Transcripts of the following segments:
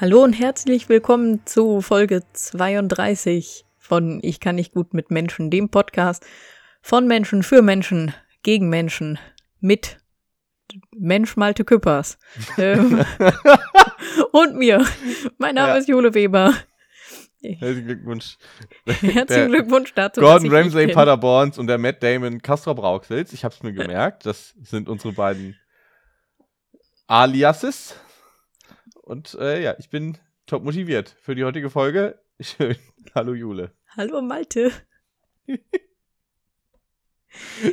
Hallo und herzlich willkommen zu Folge 32 von Ich kann nicht gut mit Menschen, dem Podcast von Menschen für Menschen, gegen Menschen, mit Mensch Malte Küppers. ähm, und mir. Mein Name Ja. ist Jule Weber. Herzlichen Glückwunsch. Herzlichen Glückwunsch dazu. Gordon Ramsay. Paderborns und der Matt Damon Castro Brauxels. Ich hab's mir gemerkt. Das sind unsere beiden Aliases. Und äh, ja, ich bin top motiviert für die heutige Folge. Schön. Hallo Jule. Hallo Malte.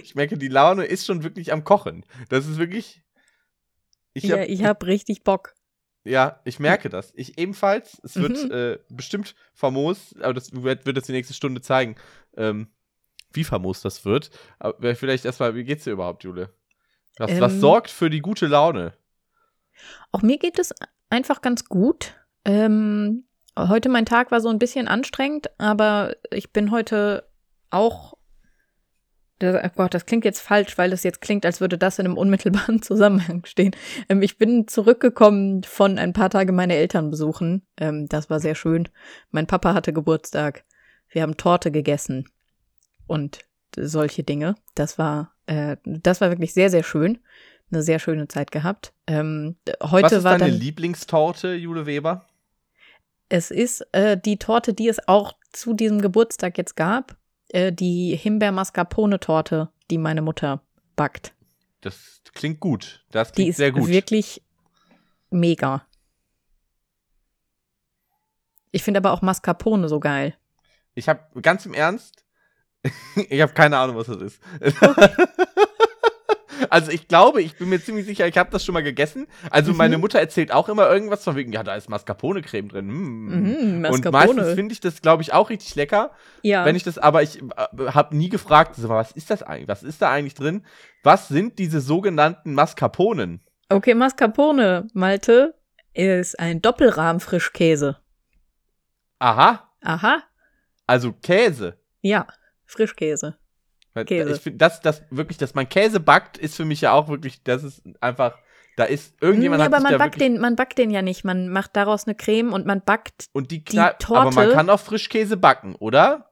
Ich merke, die Laune ist schon wirklich am Kochen. Das ist wirklich. Ich ja, hab, ich hab richtig Bock. Ja, ich merke das. Ich ebenfalls. Es wird Mhm. äh, bestimmt famos, aber das wird, wird das die nächste Stunde zeigen, ähm, wie famos das wird. Aber vielleicht erstmal, wie geht's dir überhaupt, Jule? Was, was Ähm. sorgt für die gute Laune? Auch mir geht es einfach ganz gut. Ähm, heute mein Tag war so ein bisschen anstrengend, aber ich bin heute auch. Das, oh Gott, das klingt jetzt falsch, weil es jetzt klingt, als würde das in einem unmittelbaren Zusammenhang stehen. Ähm, ich bin zurückgekommen von ein paar Tage meine Eltern besuchen. Ähm, das war sehr schön. Mein Papa hatte Geburtstag. Wir haben Torte gegessen und solche Dinge. Das war, äh, das war wirklich sehr, sehr schön. Eine sehr schöne Zeit gehabt. Ähm, heute Was ist war deine dann. Lieblingstorte, Jule Weber? Es ist äh, die Torte, die es auch zu diesem Geburtstag jetzt gab. Äh, die Himbeer-Mascarpone-Torte, die meine Mutter backt. Das klingt gut. Das Die klingt ist sehr gut. wirklich mega. Ich finde aber auch Mascarpone so geil. Ich habe ganz im Ernst, ich habe keine Ahnung, was das ist. also ich glaube, ich bin mir ziemlich sicher, ich habe das schon mal gegessen. Also Mhm. meine Mutter erzählt auch immer irgendwas von wegen, ja, da ist Mascarpone-Creme drin. Mm. Mhm, Und meistens Mascarpone. finde ich das, glaube ich, auch richtig lecker. Ja. Wenn ich das, aber ich äh, habe nie gefragt, was ist das eigentlich? Was ist da eigentlich drin? Was sind diese sogenannten Mascarponen? okay, Mascarpone, Malte, ist ein Doppelrahm-Frischkäse. Aha, Aha. also Käse. Ja, Frischkäse. Weil Käse. Ich finde, das, das wirklich, dass man Käse backt, ist für mich ja auch wirklich, das ist einfach, da ist irgendjemand nee, hat aber man backt, den, man backt den ja nicht. Man macht daraus eine Creme und man backt. und die, die knall, aber man Torte- kann auch Frischkäse backen, oder?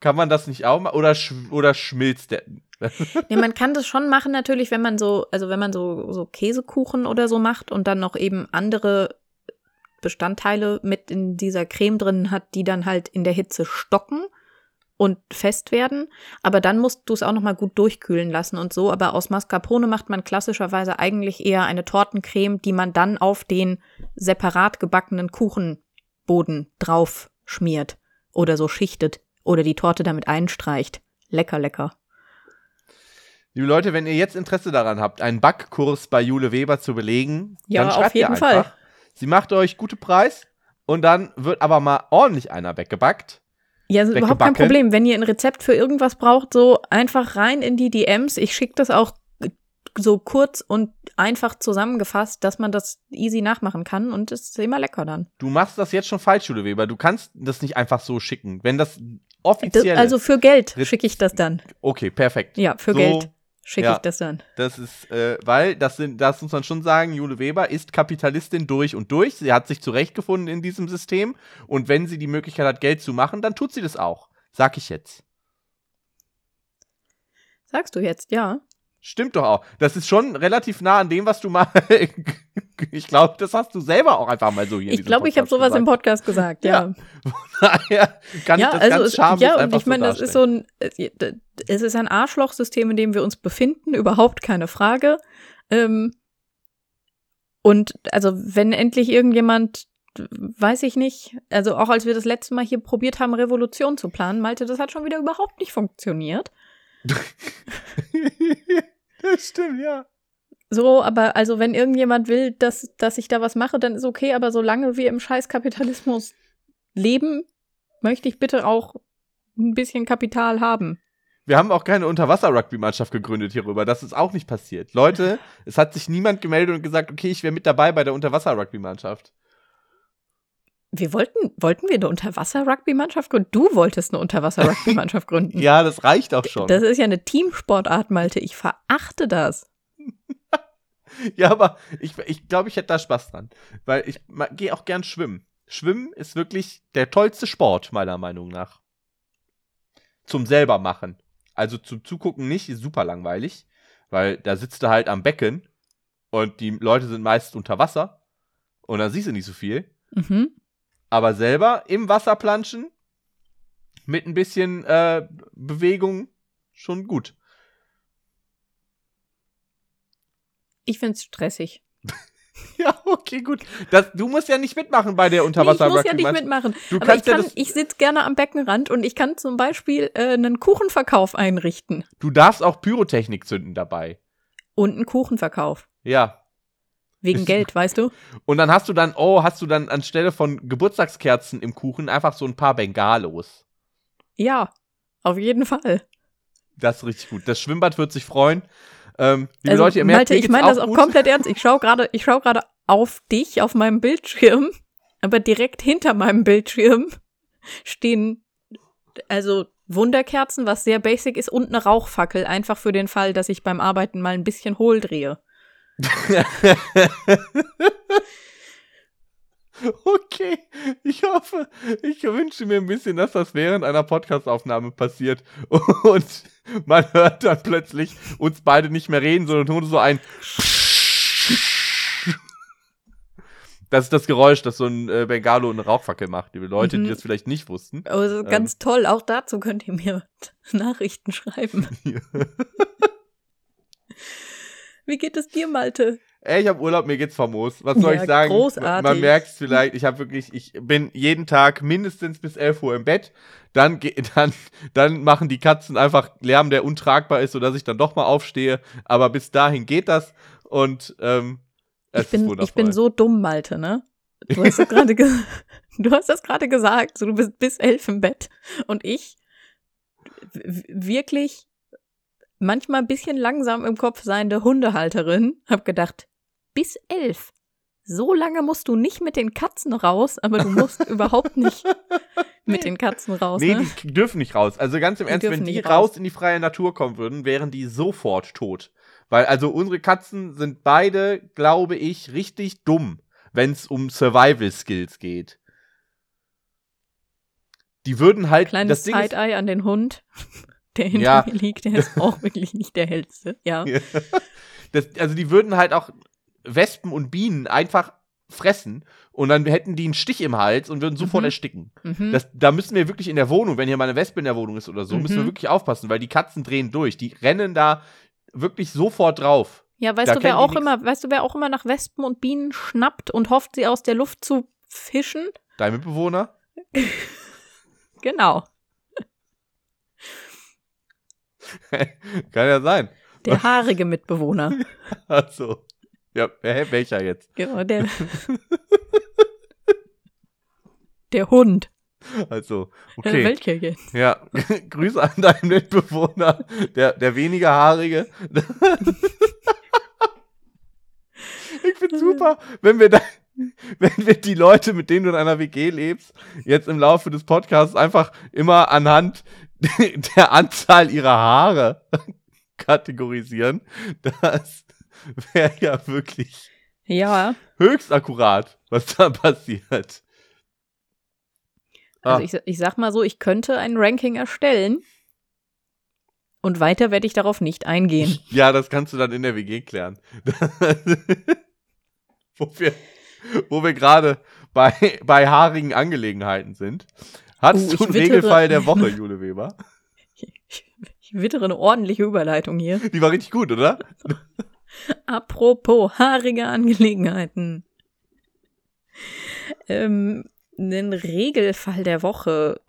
Kann man das nicht auch machen? Oder, sch oder schmilzt der? Nee, man kann das schon machen natürlich, wenn man so, also wenn man so, so Käsekuchen oder so macht und dann noch eben andere Bestandteile mit in dieser Creme drin hat, die dann halt in der Hitze stocken und fest werden. Aber dann musst du es auch noch mal gut durchkühlen lassen und so. Aber aus Mascarpone macht man klassischerweise eigentlich eher eine Tortencreme, die man dann auf den separat gebackenen Kuchenboden drauf schmiert oder so schichtet oder die Torte damit einstreicht. Lecker, lecker. Liebe Leute, wenn ihr jetzt Interesse daran habt, einen Backkurs bei Jule Weber zu belegen, Ja, dann auf schreibt ihr jeden einfach. Fall. Sie macht euch gute Preis und dann wird aber mal ordentlich einer weggebackt. Ja, ist überhaupt kein. Problem. Wenn ihr ein Rezept für irgendwas braucht, so einfach rein in die DMs. Ich schicke das auch so kurz und einfach zusammengefasst, dass man das easy nachmachen kann und es ist immer lecker dann. Du machst das jetzt schon falsch, Jule Weber. Du kannst das nicht einfach so schicken. Wenn das Das, offiziell also für Geld schicke ich das dann. Okay, perfekt. Ja, für So, Geld schicke ja. ich das dann. Das ist, äh, weil, das sind, das muss man schon sagen, Jule Weber ist Kapitalistin durch und durch. Sie hat sich zurechtgefunden in diesem System. Und wenn sie die Möglichkeit hat, Geld zu machen, dann tut sie das auch. Sag ich jetzt. Sagst du jetzt, ja. Stimmt doch auch. Das ist schon relativ nah an dem, was du mal. ich glaube, das hast du selber auch einfach mal so hier. Ich glaube, ich habe sowas im gesagt. Podcast gesagt, ja. Daher kann ja, ich das also ganz es, schamlos ja, und ich meine, so das ist so ein, es ist ein Arschlochsystem, in dem wir uns befinden, überhaupt keine Frage. Ähm, und also, wenn endlich irgendjemand, weiß ich nicht, also auch als wir das letzte Mal hier probiert haben, Revolution zu planen, Malte, das hat schon wieder überhaupt nicht funktioniert. das stimmt, ja. So, aber also wenn irgendjemand will, dass, dass ich da was mache, dann ist okay, aber solange wir im Scheißkapitalismus leben, möchte ich bitte auch ein bisschen Kapital haben. Wir haben auch keine Unterwasser-Rugby-Mannschaft gegründet hierüber. Das ist auch nicht passiert. Leute, es hat sich niemand gemeldet und gesagt, okay, ich wäre mit dabei bei der Unterwasser-Rugby-Mannschaft. Wir wollten, wollten wir eine Unterwasser-Rugby-Mannschaft gründen? Du wolltest eine Unterwasser-Rugby-Mannschaft gründen. Ja, das reicht auch schon. Das ist ja eine Teamsportart, Malte. Ich verachte das. Ja, aber ich, ich glaube, ich hätte da Spaß dran. Weil ich gehe auch gern schwimmen. Schwimmen ist wirklich der tollste Sport, meiner Meinung nach. Zum selber machen. Also zum Zugucken nicht, ist super langweilig. Weil da sitzt du halt am Becken und die Leute sind meist unter Wasser. Und dann siehst du nicht so viel. Mhm. Aber selber im Wasser planschen, mit ein bisschen äh, Bewegung, schon gut. Ich find's stressig. Ja, okay, gut. Das, du musst ja nicht mitmachen bei der unterwasser nee, Ich muss ja nicht mitmachen. Du aber kannst ich, kann, ja ich sitze gerne am Beckenrand und ich kann zum Beispiel äh, einen Kuchenverkauf einrichten. du darfst auch Pyrotechnik zünden dabei. Und einen Kuchenverkauf. Ja. Wegen Geld, weißt du? Und dann hast du dann, oh, hast du dann anstelle von Geburtstagskerzen im Kuchen einfach so ein paar Bengalos. Ja, auf jeden Fall. Das ist richtig gut. Das Schwimmbad wird sich freuen. Ähm, liebe Also, Leute, ihr merkt, Malte, ich meine das auch gut. komplett ernst. Ich schaue gerade, gerade auf dich auf meinem Bildschirm, aber direkt hinter meinem Bildschirm stehen also Wunderkerzen, was sehr basic ist, und eine Rauchfackel, einfach für den Fall, dass ich beim Arbeiten mal ein bisschen hohl drehe. Okay, ich hoffe, ich wünsche mir ein bisschen, dass das während einer Podcastaufnahme passiert und man hört dann plötzlich uns beide nicht mehr reden, sondern nur so ein Das ist das Geräusch, das so ein äh, Bengalo und eine Rauchfackel macht. Die Leute, Mhm. die das vielleicht nicht wussten. Also ganz toll, auch dazu könnt ihr mir Nachrichten schreiben. Wie geht es dir, Malte? Ey, ich habe Urlaub, mir geht's famos. Was soll Ja, ich sagen? großartig. Man merkt es vielleicht, ich habe wirklich, ich bin jeden Tag mindestens bis 11 Uhr im Bett. Dann, dann, dann machen die Katzen einfach Lärm, der untragbar ist, sodass ich dann doch mal aufstehe. Aber bis dahin geht das. Und ähm, es Ich bin, ist wundervoll. ich bin so dumm, Malte, ne? Du hast das gerade ge gesagt, so du bist bis elf im Bett und ich wirklich manchmal ein bisschen langsam im Kopf seiende Hundehalterin hab gedacht, bis elf. So lange musst du nicht mit den Katzen raus, aber du musst überhaupt nicht mit den Katzen raus. Nee, ne? die dürfen nicht raus. Also ganz im Die Ernst, wenn die raus raus. in die freie Natur kommen würden, wären die sofort tot. Weil also unsere Katzen sind beide, glaube ich, richtig dumm, wenn es um Survival Skills geht. Die würden halt Kleines das Ding Side-Eye an den Hund, der hinter Ja. mir liegt, der ist auch wirklich nicht der hellste. Ja. das, also die würden halt auch Wespen und Bienen einfach fressen und dann hätten die einen Stich im Hals und würden sofort Mhm. ersticken. Mhm. Das, da müssen wir wirklich in der Wohnung, wenn hier mal eine Wespe in der Wohnung ist oder so, müssen wir Mhm. wirklich aufpassen, weil die Katzen drehen durch. Die rennen da wirklich sofort drauf. Ja, weißt Da du, wer auch immer, weißt du, wer auch immer nach Wespen und Bienen schnappt und hofft, sie aus der Luft zu fischen? Dein Mitbewohner? Genau. Kann ja sein. Der haarige Mitbewohner. Also. Ja, hä, welcher jetzt? Genau, der. der Hund. Also, Äh, okay. Welcher jetzt? Ja, Grüße an deinen Mitbewohner, der, der weniger haarige. ich find's super, wenn wir da, wenn wir die Leute, mit denen du in einer WG lebst, jetzt im Laufe des Podcasts einfach immer anhand der Anzahl ihrer Haare kategorisieren. Das wäre ja wirklich Ja, höchst akkurat, was da passiert. also Ah. ich, ich sag mal so, ich könnte ein Ranking erstellen. Und weiter werde ich darauf nicht eingehen. Ja, das kannst du dann in der WG klären. wo wir, wo wir gerade bei, bei haarigen Angelegenheiten sind. Hattest Uh, du einen wittere- Regelfall der Woche, Jule Weber? Ich, ich wittere eine ordentliche Überleitung hier. Die war richtig gut, oder? Apropos haarige Angelegenheiten. Ähm, einen Regelfall der Woche.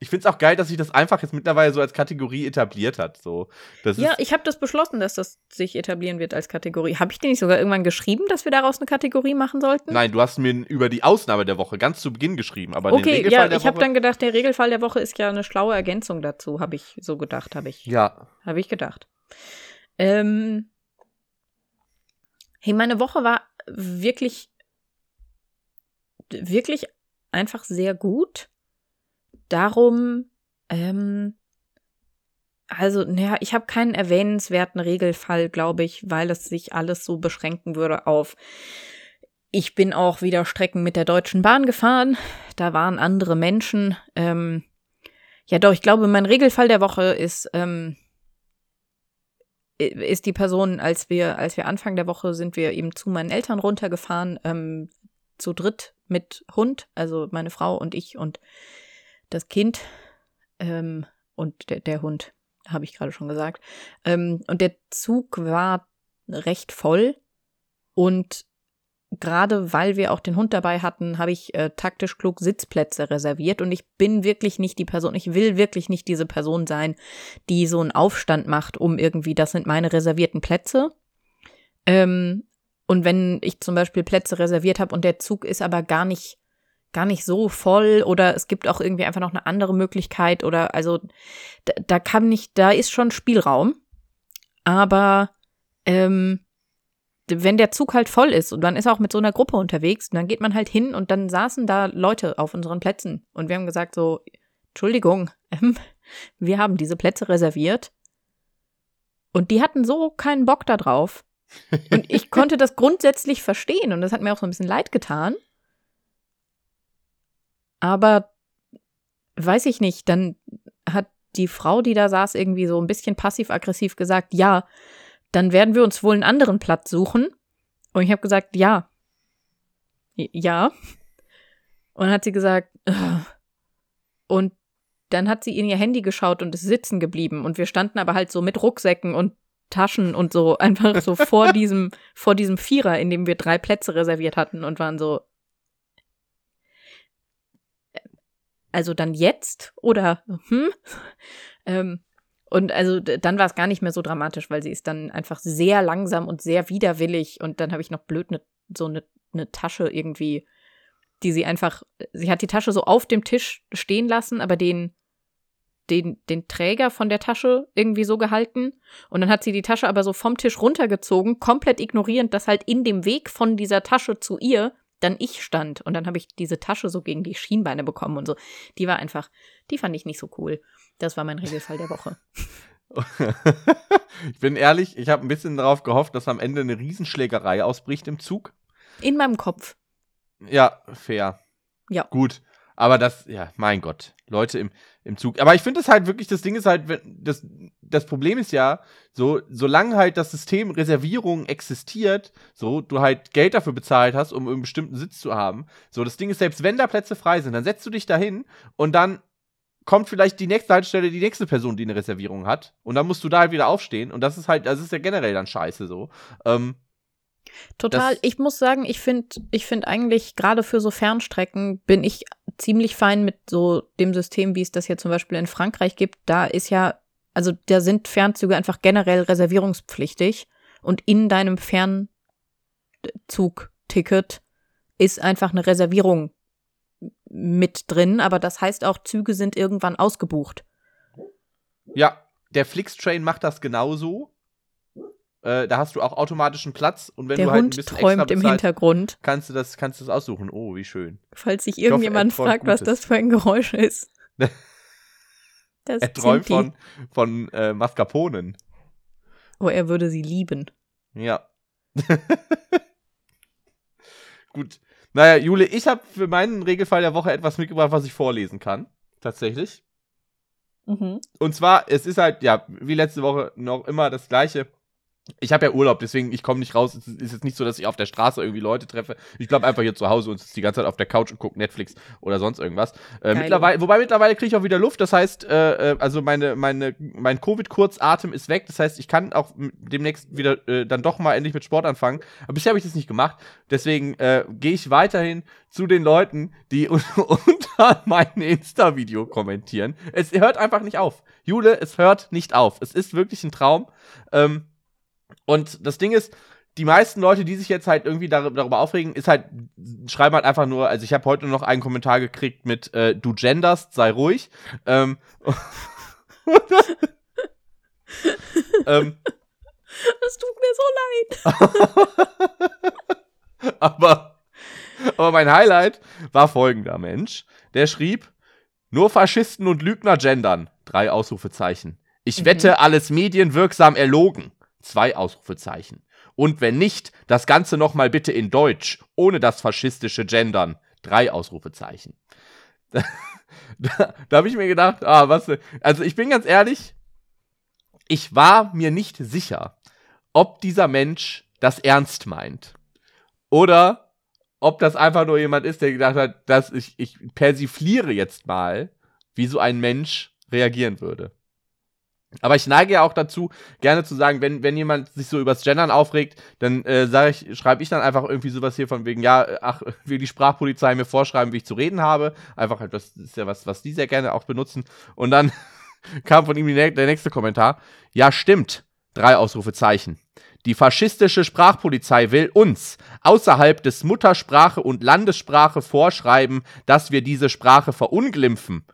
Ich find's auch geil, dass sich das einfach jetzt mittlerweile so als Kategorie etabliert hat. So, das Ja, ich habe das beschlossen, dass das sich etablieren wird als Kategorie. Habe ich dir nicht sogar irgendwann geschrieben, dass wir daraus eine Kategorie machen sollten? nein, du hast mir über die Ausnahme der Woche ganz zu Beginn geschrieben, aber den okay, Regelfall ja, der ich habe dann gedacht, der Regelfall der Woche ist ja eine schlaue Ergänzung dazu, habe ich so gedacht, habe ich, ja, habe ich gedacht. Ähm, hey, meine Woche war wirklich, wirklich einfach sehr gut. Darum ähm, Also, naja, ich habe keinen erwähnenswerten Regelfall, glaube ich, weil es sich alles so beschränken würde auf. Ich bin auch wieder Strecken mit der Deutschen Bahn gefahren. Da waren andere Menschen. Ähm, ja, doch, ich glaube, mein Regelfall der Woche ist, ähm, ist die Person, als wir, als wir Anfang der Woche sind wir eben zu meinen Eltern runtergefahren, ähm, zu dritt mit Hund, also meine Frau und ich und das Kind ähm, und der, der Hund habe ich gerade schon gesagt. Ähm, und der Zug war recht voll und gerade weil wir auch den Hund dabei hatten, habe ich äh, taktisch klug Sitzplätze reserviert und ich bin wirklich nicht die Person, ich will wirklich nicht diese Person sein, die so einen Aufstand macht, um irgendwie, das sind meine reservierten Plätze. Ähm, und wenn ich zum Beispiel Plätze reserviert habe und der Zug ist aber gar nicht gar nicht so voll oder es gibt auch irgendwie einfach noch eine andere Möglichkeit oder also da, da kann nicht, da ist schon Spielraum. Aber ähm, wenn der Zug halt voll ist und man ist auch mit so einer Gruppe unterwegs, dann geht man halt hin und dann saßen da Leute auf unseren Plätzen und wir haben gesagt so, Entschuldigung, ähm, wir haben diese Plätze reserviert und die hatten so keinen Bock da drauf. Und ich konnte das grundsätzlich verstehen und das hat mir auch so ein bisschen leid getan. Aber weiß ich nicht, dann hat die Frau, die da saß, irgendwie so ein bisschen passiv-aggressiv gesagt, ja, dann werden wir uns wohl einen anderen Platz suchen. Und ich habe gesagt, ja. Ja. Und dann hat sie gesagt, Ugh. und dann hat sie in ihr Handy geschaut und ist sitzen geblieben. Und wir standen aber halt so mit Rucksäcken und Taschen und so einfach so vor diesem, vor diesem Vierer, in dem wir drei Plätze reserviert hatten und waren so, also dann jetzt oder hm? Ähm, und also dann war es gar nicht mehr so dramatisch, weil sie ist dann einfach sehr langsam und sehr widerwillig und dann habe ich noch blöd ne, so eine ne Tasche irgendwie, die sie einfach, sie hat die Tasche so auf dem Tisch stehen lassen, aber den den, den Träger von der Tasche irgendwie so gehalten und dann hat sie die Tasche aber so vom Tisch runtergezogen, komplett ignorierend, dass halt in dem Weg von dieser Tasche zu ihr dann ich stand und dann habe ich diese Tasche so gegen die Schienbeine bekommen und so. Die war einfach, die fand ich nicht so cool. Das war mein Regelfall der Woche. ich bin ehrlich, ich habe ein bisschen darauf gehofft, dass am Ende eine Riesenschlägerei ausbricht im Zug. In meinem Kopf. Ja, fair. Ja. Gut. Aber das, ja, mein Gott, Leute im, im Zug. Aber ich finde es halt wirklich, das Ding ist halt, das, das Problem ist ja, so, solange halt das System Reservierung existiert, so, du halt Geld dafür bezahlt hast, um einen bestimmten Sitz zu haben, so, das Ding ist, selbst wenn da Plätze frei sind, dann setzt du dich dahin und dann kommt vielleicht die nächste Haltestelle die nächste Person, die eine Reservierung hat. Und dann musst du da halt wieder aufstehen. Und das ist halt, das ist ja generell dann scheiße so. Ähm, Total. Das ich muss sagen, ich finde, ich finde eigentlich gerade für so Fernstrecken bin ich ziemlich fein mit so dem System, wie es das hier zum Beispiel in Frankreich gibt. Da ist ja, also da sind Fernzüge einfach generell reservierungspflichtig und in deinem Fernzugticket ist einfach eine Reservierung mit drin, aber das heißt auch, Züge sind irgendwann ausgebucht. Ja, der Flixtrain macht das genauso. Äh, da hast du auch automatischen Platz und wenn Der du halt Hund ein bisschen träumt extra im Hintergrund. kannst du das kannst du das aussuchen. Oh, wie schön. Falls sich hoffe, irgendjemand träumt fragt, was das für ein Geräusch ist. Das er träumt die. von von äh, Mascarponen. Oh, er würde sie lieben. Ja. Gut. Naja, Jule, ich habe für meinen Regelfall der Woche etwas mitgebracht, was ich vorlesen kann. Tatsächlich. Mhm. Und zwar, es ist halt, ja, wie letzte Woche noch immer das gleiche. Ich habe ja Urlaub, deswegen ich komme nicht raus. Es ist jetzt nicht so, dass ich auf der Straße irgendwie Leute treffe. Ich bleib einfach hier zu Hause und sitze die ganze Zeit auf der Couch und gucke Netflix oder sonst irgendwas. Äh, mittlerweile, wobei mittlerweile kriege ich auch wieder Luft. Das heißt, äh, äh, also meine, meine, mein Covid-Kurzatem ist weg. Das heißt, ich kann auch demnächst wieder äh, dann doch mal endlich mit Sport anfangen. Aber bisher habe ich das nicht gemacht. Deswegen äh, gehe ich weiterhin zu den Leuten, die un- unter mein Insta-Video kommentieren. Es hört einfach nicht auf. Jule, es hört nicht auf. Es ist wirklich ein Traum. Ähm, und das Ding ist, die meisten Leute, die sich jetzt halt irgendwie dar darüber aufregen, ist halt, schreiben halt einfach nur, also ich habe heute noch einen Kommentar gekriegt mit, äh, du genderst, sei ruhig. Ähm, ähm, Das tut mir so leid. aber, aber mein Highlight war folgender Mensch. Der schrieb, nur Faschisten und Lügner gendern. Drei Ausrufezeichen. Ich wette, alles medienwirksam erlogen. Zwei Ausrufezeichen. Und wenn nicht, das Ganze nochmal bitte in Deutsch, ohne das faschistische Gendern. Drei Ausrufezeichen. Da, da, habe ich mir gedacht, ah, was. Also ich bin ganz ehrlich, ich war mir nicht sicher, ob dieser Mensch das ernst meint. Oder ob das einfach nur jemand ist, der gedacht hat, dass ich, ich persifliere jetzt mal, wie so ein Mensch reagieren würde. Aber ich neige ja auch dazu, gerne zu sagen, wenn, wenn jemand sich so übers Gendern aufregt, dann äh, ich, schreibe ich dann einfach irgendwie sowas hier von wegen, ja, ach, will die Sprachpolizei mir vorschreiben, wie ich zu reden habe. Einfach halt, das ist ja was, was die sehr gerne auch benutzen. Und dann kam von ihm der nächste Kommentar. Ja, stimmt. Drei Ausrufezeichen. Die faschistische Sprachpolizei will uns außerhalb des Muttersprache und Landessprache vorschreiben, dass wir diese Sprache verunglimpfen.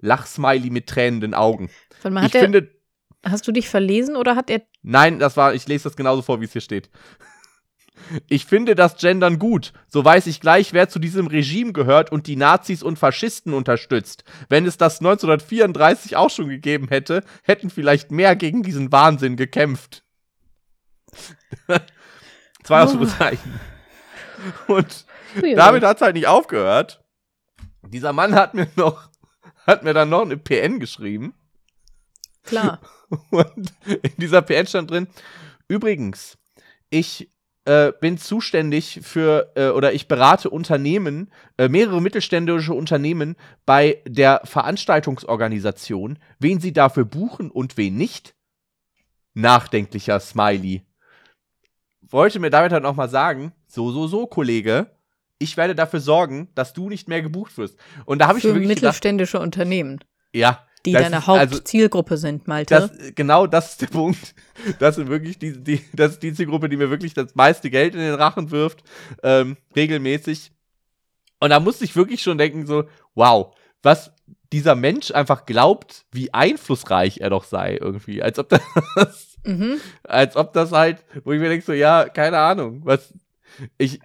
Lachsmiley mit tränenden Augen. Mal, ich er, finde. Hast du dich verlesen oder hat er. Nein, das war, ich lese das genauso vor, wie es hier steht. Ich finde das Gendern gut. So weiß ich gleich, wer zu diesem Regime gehört und die Nazis und Faschisten unterstützt. Wenn es das 1934 auch schon gegeben hätte, hätten vielleicht mehr gegen diesen Wahnsinn gekämpft. Zwei Ausrufezeichen. Oh. Und damit hat es halt nicht aufgehört. Dieser Mann hat mir noch, hat mir dann noch eine PN geschrieben. Klar. Und in dieser PN stand drin, übrigens, ich äh, bin zuständig für äh, oder ich berate Unternehmen, äh, mehrere mittelständische Unternehmen bei der Veranstaltungsorganisation, wen sie dafür buchen und wen nicht. Nachdenklicher Smiley. Wollte mir damit halt auch mal sagen, so, so, so, Kollege, ich werde dafür sorgen, dass du nicht mehr gebucht wirst. Und da habe ich für wirklich mittelständische gedacht, Unternehmen. Ja, die deine Hauptzielgruppe also, sind, Malte. Das, genau das ist der Punkt. Das sind wirklich die, die, das ist die Zielgruppe, die mir wirklich das meiste Geld in den Rachen wirft, ähm, regelmäßig. Und da musste ich wirklich schon denken, so, wow, was dieser Mensch einfach glaubt, wie einflussreich er doch sei, irgendwie. Als ob das, mhm. als ob das halt, wo ich mir denke, so, ja, keine Ahnung, was, ich,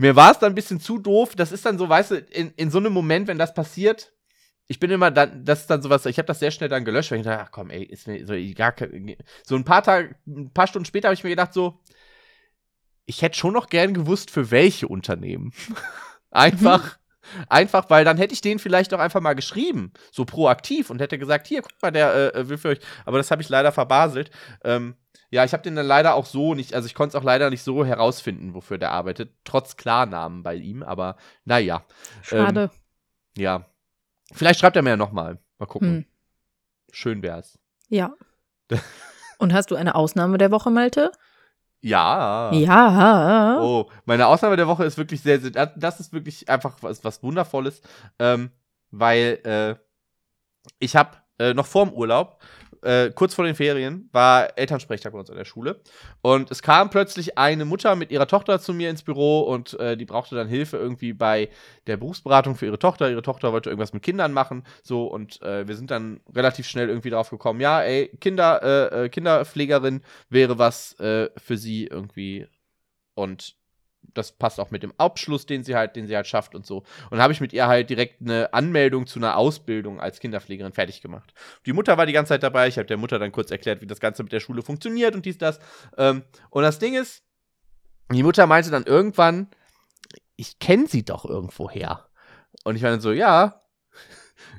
mir war es dann ein bisschen zu doof. Das ist dann so, weißt du, in, in so einem Moment, wenn das passiert, ich bin immer dann, das ist dann sowas, ich habe das sehr schnell dann gelöscht, weil ich dachte, ach komm, ey, ist mir so gar so ein paar Tage, ein paar Stunden später habe ich mir gedacht so, ich hätte schon noch gern gewusst, für welche Unternehmen. einfach. Einfach, weil dann hätte ich denen vielleicht auch einfach mal geschrieben, so proaktiv und hätte gesagt, hier, guck mal, der äh, will für euch. Aber das habe ich leider verbaselt. Ähm, ja, ich habe den dann leider auch so nicht, also ich konnte es auch leider nicht so herausfinden, wofür der arbeitet, trotz Klarnamen bei ihm, aber naja. Schade. Ähm, ja, Vielleicht schreibt er mir ja nochmal. Mal gucken. Hm. Schön wär's. Ja. Und hast du eine Ausnahme der Woche, Malte? Ja. Ja. Oh, meine Ausnahme der Woche ist wirklich sehr, sehr das ist wirklich einfach was, was Wundervolles, ähm, weil äh, ich habe äh, noch vorm Urlaub äh, kurz vor den Ferien war Elternsprechtag bei uns an der Schule. Und es kam plötzlich eine Mutter mit ihrer Tochter zu mir ins Büro und äh, die brauchte dann Hilfe irgendwie bei der Berufsberatung für ihre Tochter. Ihre Tochter wollte irgendwas mit Kindern machen. So, und äh, wir sind dann relativ schnell irgendwie drauf gekommen, ja, ey, Kinder, äh, äh, Kinderpflegerin wäre was äh, für sie irgendwie. Und das passt auch mit dem Abschluss, den sie halt, den sie halt schafft und so. Und dann habe ich mit ihr halt direkt eine Anmeldung zu einer Ausbildung als Kinderpflegerin fertig gemacht. Die Mutter war die ganze Zeit dabei. Ich habe der Mutter dann kurz erklärt, wie das Ganze mit der Schule funktioniert und dies, das. Ähm, und das Ding ist, die Mutter meinte dann irgendwann, ich kenne sie doch irgendwo her. Und ich meine so, ja,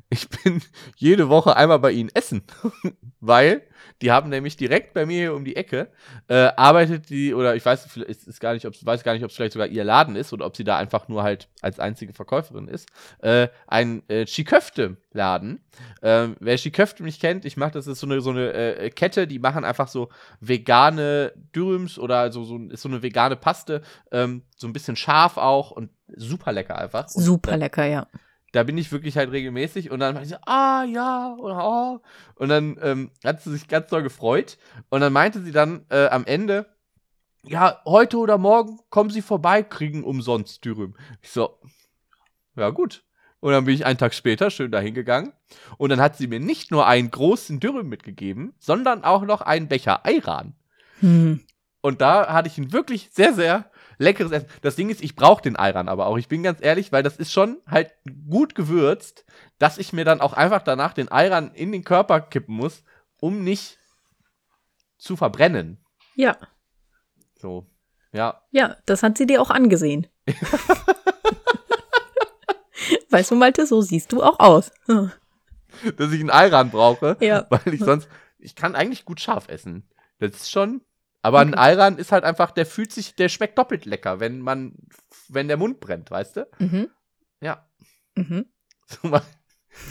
ich bin jede Woche einmal bei ihnen essen, weil die haben nämlich direkt bei mir hier um die Ecke, äh, arbeitet die, oder ich weiß, ist, ist gar nicht, ob, weiß gar nicht, ob es vielleicht sogar ihr Laden ist oder ob sie da einfach nur halt als einzige Verkäuferin ist, äh, ein äh, Chiköfte-Laden. Äh, wer Chiköfte nicht kennt, ich mache das ist so eine, so eine äh, Kette, die machen einfach so vegane Dürüms oder so, so, ist so eine vegane Paste, ähm, so ein bisschen scharf auch und super lecker einfach. Super lecker, ja da bin ich wirklich halt regelmäßig und dann meinte sie, ah ja, oder oh. Und dann ähm, hat sie sich ganz doll gefreut. Und dann meinte sie dann äh, am Ende, ja, heute oder morgen kommen sie vorbei, kriegen umsonst Dürüm. Ich so, ja gut. Und dann bin ich einen Tag später schön dahin gegangen. Und dann hat sie mir nicht nur einen großen Dürüm mitgegeben, sondern auch noch einen Becher Ayran. Hm. Und da hatte ich ein wirklich sehr, sehr leckeres Essen. Das Ding ist, ich brauche den Ayran aber auch. Ich bin ganz ehrlich, weil das ist schon halt gut gewürzt, dass ich mir dann auch einfach danach den Ayran in den Körper kippen muss, um nicht zu verbrennen. Ja. So, ja. Ja, das hat sie dir auch angesehen. weißt du, Malte, so siehst du auch aus. Dass ich einen Ayran brauche, Ja. weil ich sonst, ich kann eigentlich gut scharf essen. Das ist schon, aber ein Ayran ist halt einfach, der fühlt sich, der schmeckt doppelt lecker, wenn man, wenn der Mund brennt, weißt du? Mhm. Ja. Mhm.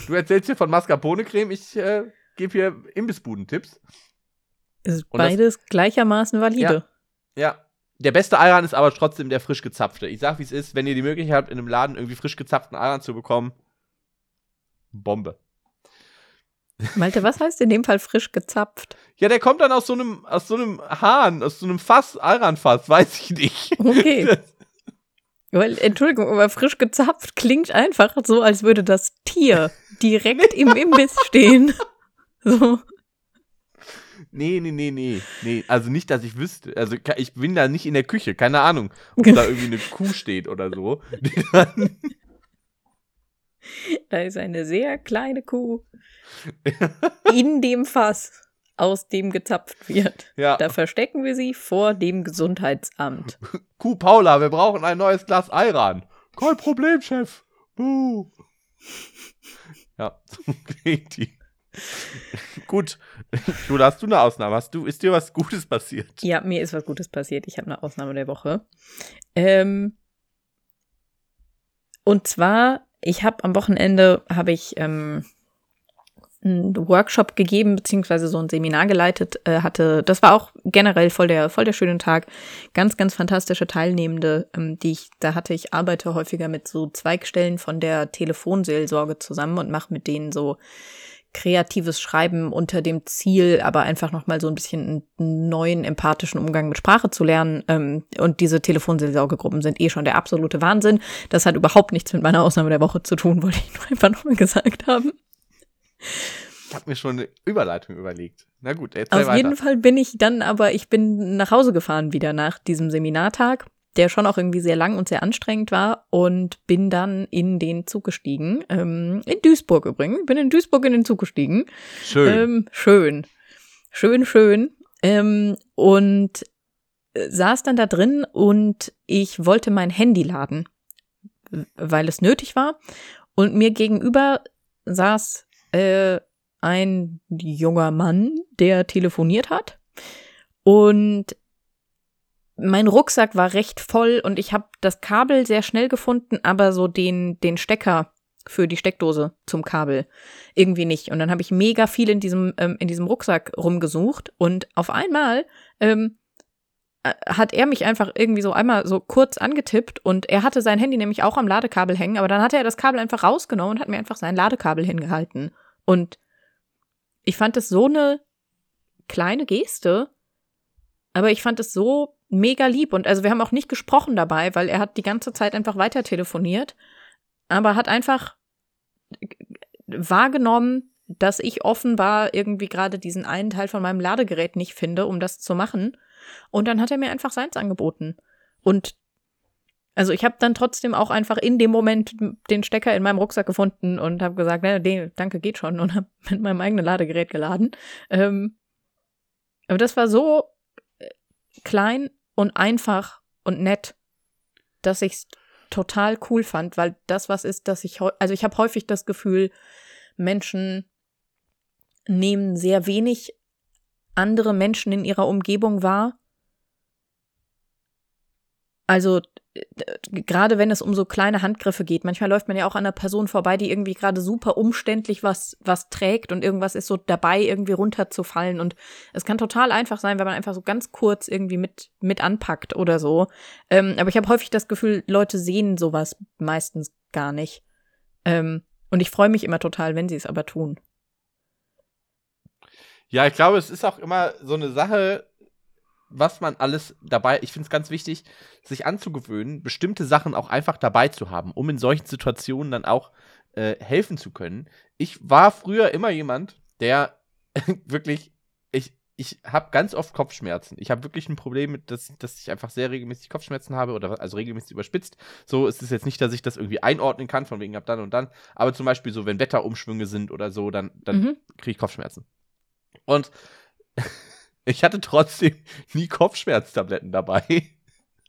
Du erzählst hier von Mascarpone-Creme, ich äh, gebe hier Imbissbuden-Tipps. Ist Und das- beides gleichermaßen valide. Ja. Der beste Ayran ist aber trotzdem der frisch gezapfte. Ich sag, wie es ist, wenn ihr die Möglichkeit habt, in einem Laden irgendwie frisch gezapften Ayran zu bekommen, Bombe. Malte, was heißt in dem Fall frisch gezapft? Ja, der kommt dann aus so einem, aus so einem Hahn, aus so einem Fass, Ayranfass, weiß ich nicht. Okay. Weil, Entschuldigung, aber frisch gezapft klingt einfach so, als würde das Tier direkt im Imbiss stehen. So. Nee, nee, nee, nee. Nee, also nicht, dass ich wüsste. Also ich bin da nicht in der Küche, keine Ahnung, ob da irgendwie eine Kuh steht oder so. Die dann, Da ist eine sehr kleine Kuh in dem Fass, aus dem gezapft wird. ja, Da verstecken wir sie vor dem Gesundheitsamt. Kuh Paula, wir brauchen ein neues Glas Ayran. Kein Problem, Chef. Buh. Ja, so klingt die. Gut, Jule, hast du eine Ausnahme? Hast du, ist dir was Gutes passiert? Ja, mir ist was Gutes passiert. Ich habe eine Ausnahme der Woche. Ähm, und zwar, ich habe am Wochenende habe ich ähm, einen Workshop gegeben beziehungsweise so ein Seminar geleitet. Äh, hatte, das war auch generell voll der voll der schöne Tag. Ganz ganz fantastische Teilnehmende, ähm, die ich da hatte. Ich arbeite häufiger mit so Zweigstellen von der Telefonseelsorge zusammen und mache mit denen so kreatives Schreiben unter dem Ziel, aber einfach noch mal so ein bisschen einen neuen empathischen Umgang mit Sprache zu lernen. Ähm, und diese Telefonseelsorgegruppen sind eh schon der absolute Wahnsinn. Das hat überhaupt nichts mit meiner Ausnahme der Woche zu tun, wollte ich nur einfach noch mal gesagt haben. Ich habe mir schon eine Überleitung überlegt. Na gut, erzähl Auf weiter. jeden Fall bin ich dann aber, ich bin nach Hause gefahren wieder nach diesem Seminartag, der schon auch irgendwie sehr lang und sehr anstrengend war und bin dann in den Zug gestiegen. Ähm, in Duisburg übrigens. Bin in Duisburg in den Zug gestiegen. Schön. Ähm, schön. Schön, schön. Ähm, und äh, saß dann da drin und ich wollte mein Handy laden, weil es nötig war. Und mir gegenüber saß äh, ein junger Mann, der telefoniert hat. Und mein Rucksack war recht voll und ich habe das Kabel sehr schnell gefunden, aber so den, den Stecker für die Steckdose zum Kabel irgendwie nicht. Und dann habe ich mega viel in diesem, ähm, in diesem Rucksack rumgesucht und auf einmal ähm, äh, hat er mich einfach irgendwie so einmal so kurz angetippt und er hatte sein Handy nämlich auch am Ladekabel hängen, aber dann hat er das Kabel einfach rausgenommen und hat mir einfach sein Ladekabel hingehalten. Und ich fand es so eine kleine Geste, aber ich fand es so mega lieb und also wir haben auch nicht gesprochen dabei, weil er hat die ganze Zeit einfach weiter telefoniert, aber hat einfach wahrgenommen, dass ich offenbar irgendwie gerade diesen einen Teil von meinem Ladegerät nicht finde, um das zu machen. Und dann hat er mir einfach seins angeboten. Und also ich habe dann trotzdem auch einfach in dem Moment den Stecker in meinem Rucksack gefunden und habe gesagt, ne, nee, danke, geht schon und habe mit meinem eigenen Ladegerät geladen. Ähm, aber das war so äh, klein und einfach und nett, dass ich es total cool fand, weil das was ist, dass ich also ich habe häufig das Gefühl, Menschen nehmen sehr wenig andere Menschen in ihrer Umgebung wahr. Also gerade wenn es um so kleine Handgriffe geht, manchmal läuft man ja auch an einer Person vorbei, die irgendwie gerade super umständlich was was trägt und irgendwas ist so dabei irgendwie runterzufallen und es kann total einfach sein, wenn man einfach so ganz kurz irgendwie mit mit anpackt oder so. Ähm, aber ich habe häufig das Gefühl, Leute sehen sowas meistens gar nicht. Ähm, und ich freue mich immer total, wenn sie es aber tun. Ja, ich glaube, es ist auch immer so eine Sache, was man alles dabei, ich finde es ganz wichtig, sich anzugewöhnen, bestimmte Sachen auch einfach dabei zu haben, um in solchen Situationen dann auch äh, helfen zu können. Ich war früher immer jemand, der wirklich, ich, ich habe ganz oft Kopfschmerzen. Ich habe wirklich ein Problem mit, dass, dass ich einfach sehr regelmäßig Kopfschmerzen habe oder also regelmäßig überspitzt. So ist es jetzt nicht, dass ich das irgendwie einordnen kann, von wegen ab dann und dann. Aber zum Beispiel so, wenn Wetterumschwünge sind oder so, dann, dann mhm. kriege ich Kopfschmerzen. Und ich hatte trotzdem nie Kopfschmerztabletten dabei.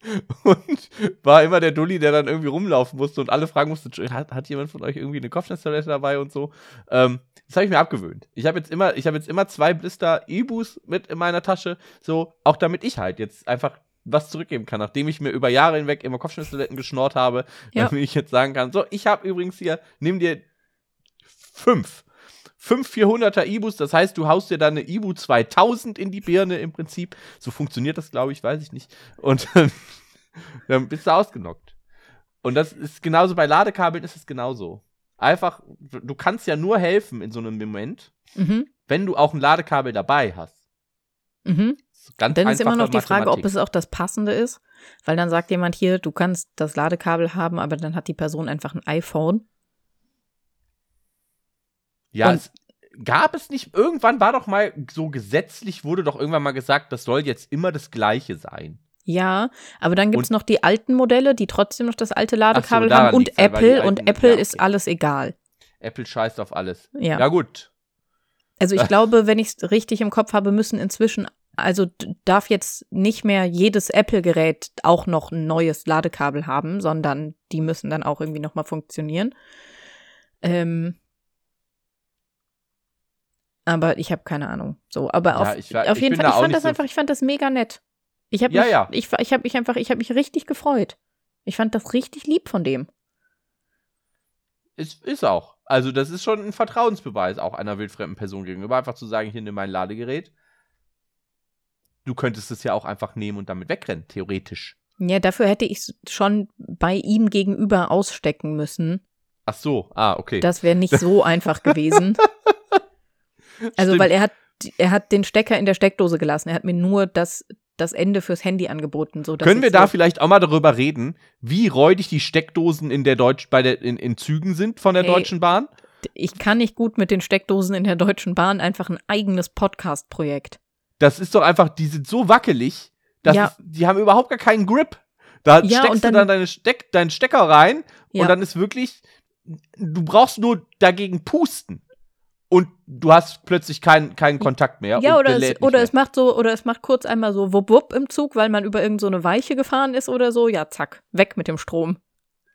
Und war immer der Dulli, der dann irgendwie rumlaufen musste und alle fragen musste, hat, hat jemand von euch irgendwie eine Kopfschmerztablette dabei und so. Ähm, das habe ich mir abgewöhnt. Ich habe jetzt immer, ich habe jetzt immer zwei Blister Ibus mit in meiner Tasche, so auch damit ich halt jetzt einfach was zurückgeben kann, nachdem ich mir über Jahre hinweg immer Kopfschmerztabletten geschnort habe, ja. damit ich jetzt sagen kann, so, ich habe übrigens hier, nimm dir fünf fünf 400er Ibus, das heißt, du haust dir dann eine Ibu 2000 in die Birne im Prinzip. So funktioniert das, glaube ich, weiß ich nicht. Und dann bist du ausgenockt. Und das ist genauso bei Ladekabeln ist es genauso. Einfach, du kannst ja nur helfen in so einem Moment, mhm. wenn du auch ein Ladekabel dabei hast. Mhm. Ganz dann ist immer noch die Frage, ob es auch das Passende ist, weil dann sagt jemand hier, du kannst das Ladekabel haben, aber dann hat die Person einfach ein iPhone ja, es gab es nicht, irgendwann war doch mal so gesetzlich, wurde doch irgendwann mal gesagt, das soll jetzt immer das Gleiche sein. Ja, aber dann gibt es noch die alten Modelle, die trotzdem noch das alte Ladekabel so, haben und Apple alten, und Apple ja, ist alles egal. Apple scheißt auf alles. Ja. Ja, gut. Also ich glaube, wenn ich es richtig im Kopf habe, müssen inzwischen, also darf jetzt nicht mehr jedes Apple-Gerät auch noch ein neues Ladekabel haben, sondern die müssen dann auch irgendwie nochmal funktionieren. Ähm, aber ich habe keine Ahnung. So, aber ja, auf, ich, auf jeden Fall, ich fand das so einfach, ich fand das mega nett. Ich habe ja, mich, ja. ich, ich habe mich einfach, ich habe mich richtig gefreut. Ich fand das richtig lieb von dem. Ist, ist auch. Also, das ist schon ein Vertrauensbeweis auch einer wildfremden Person gegenüber, einfach zu sagen, hier nimm mein Ladegerät. Du könntest es ja auch einfach nehmen und damit wegrennen, theoretisch. Ja, dafür hätte ich es schon bei ihm gegenüber ausstecken müssen. Ach so, ah, okay. Das wäre nicht so einfach gewesen. Also, Stimmt. weil er hat, er hat den Stecker in der Steckdose gelassen. Er hat mir nur das, das Ende fürs Handy angeboten. So, Können wir da vielleicht auch mal darüber reden, wie räudig die Steckdosen in der Deutsch, bei der, in, in Zügen sind von der hey, Deutschen Bahn? Ich kann nicht gut mit den Steckdosen in der Deutschen Bahn einfach ein eigenes Podcast-Projekt. Das ist doch einfach, die sind so wackelig, dass ja. es, die haben überhaupt gar keinen Grip. Da ja, steckst dann, du dann deine Steck, deinen Stecker rein ja. und dann ist wirklich, du brauchst nur dagegen pusten und du hast plötzlich keinen keinen Kontakt mehr. Ja, oder, es, oder mehr. es macht so, oder es macht kurz einmal so wupp wupp im Zug, weil man über irgendeine so Weiche gefahren ist oder so. Ja, zack, weg mit dem Strom.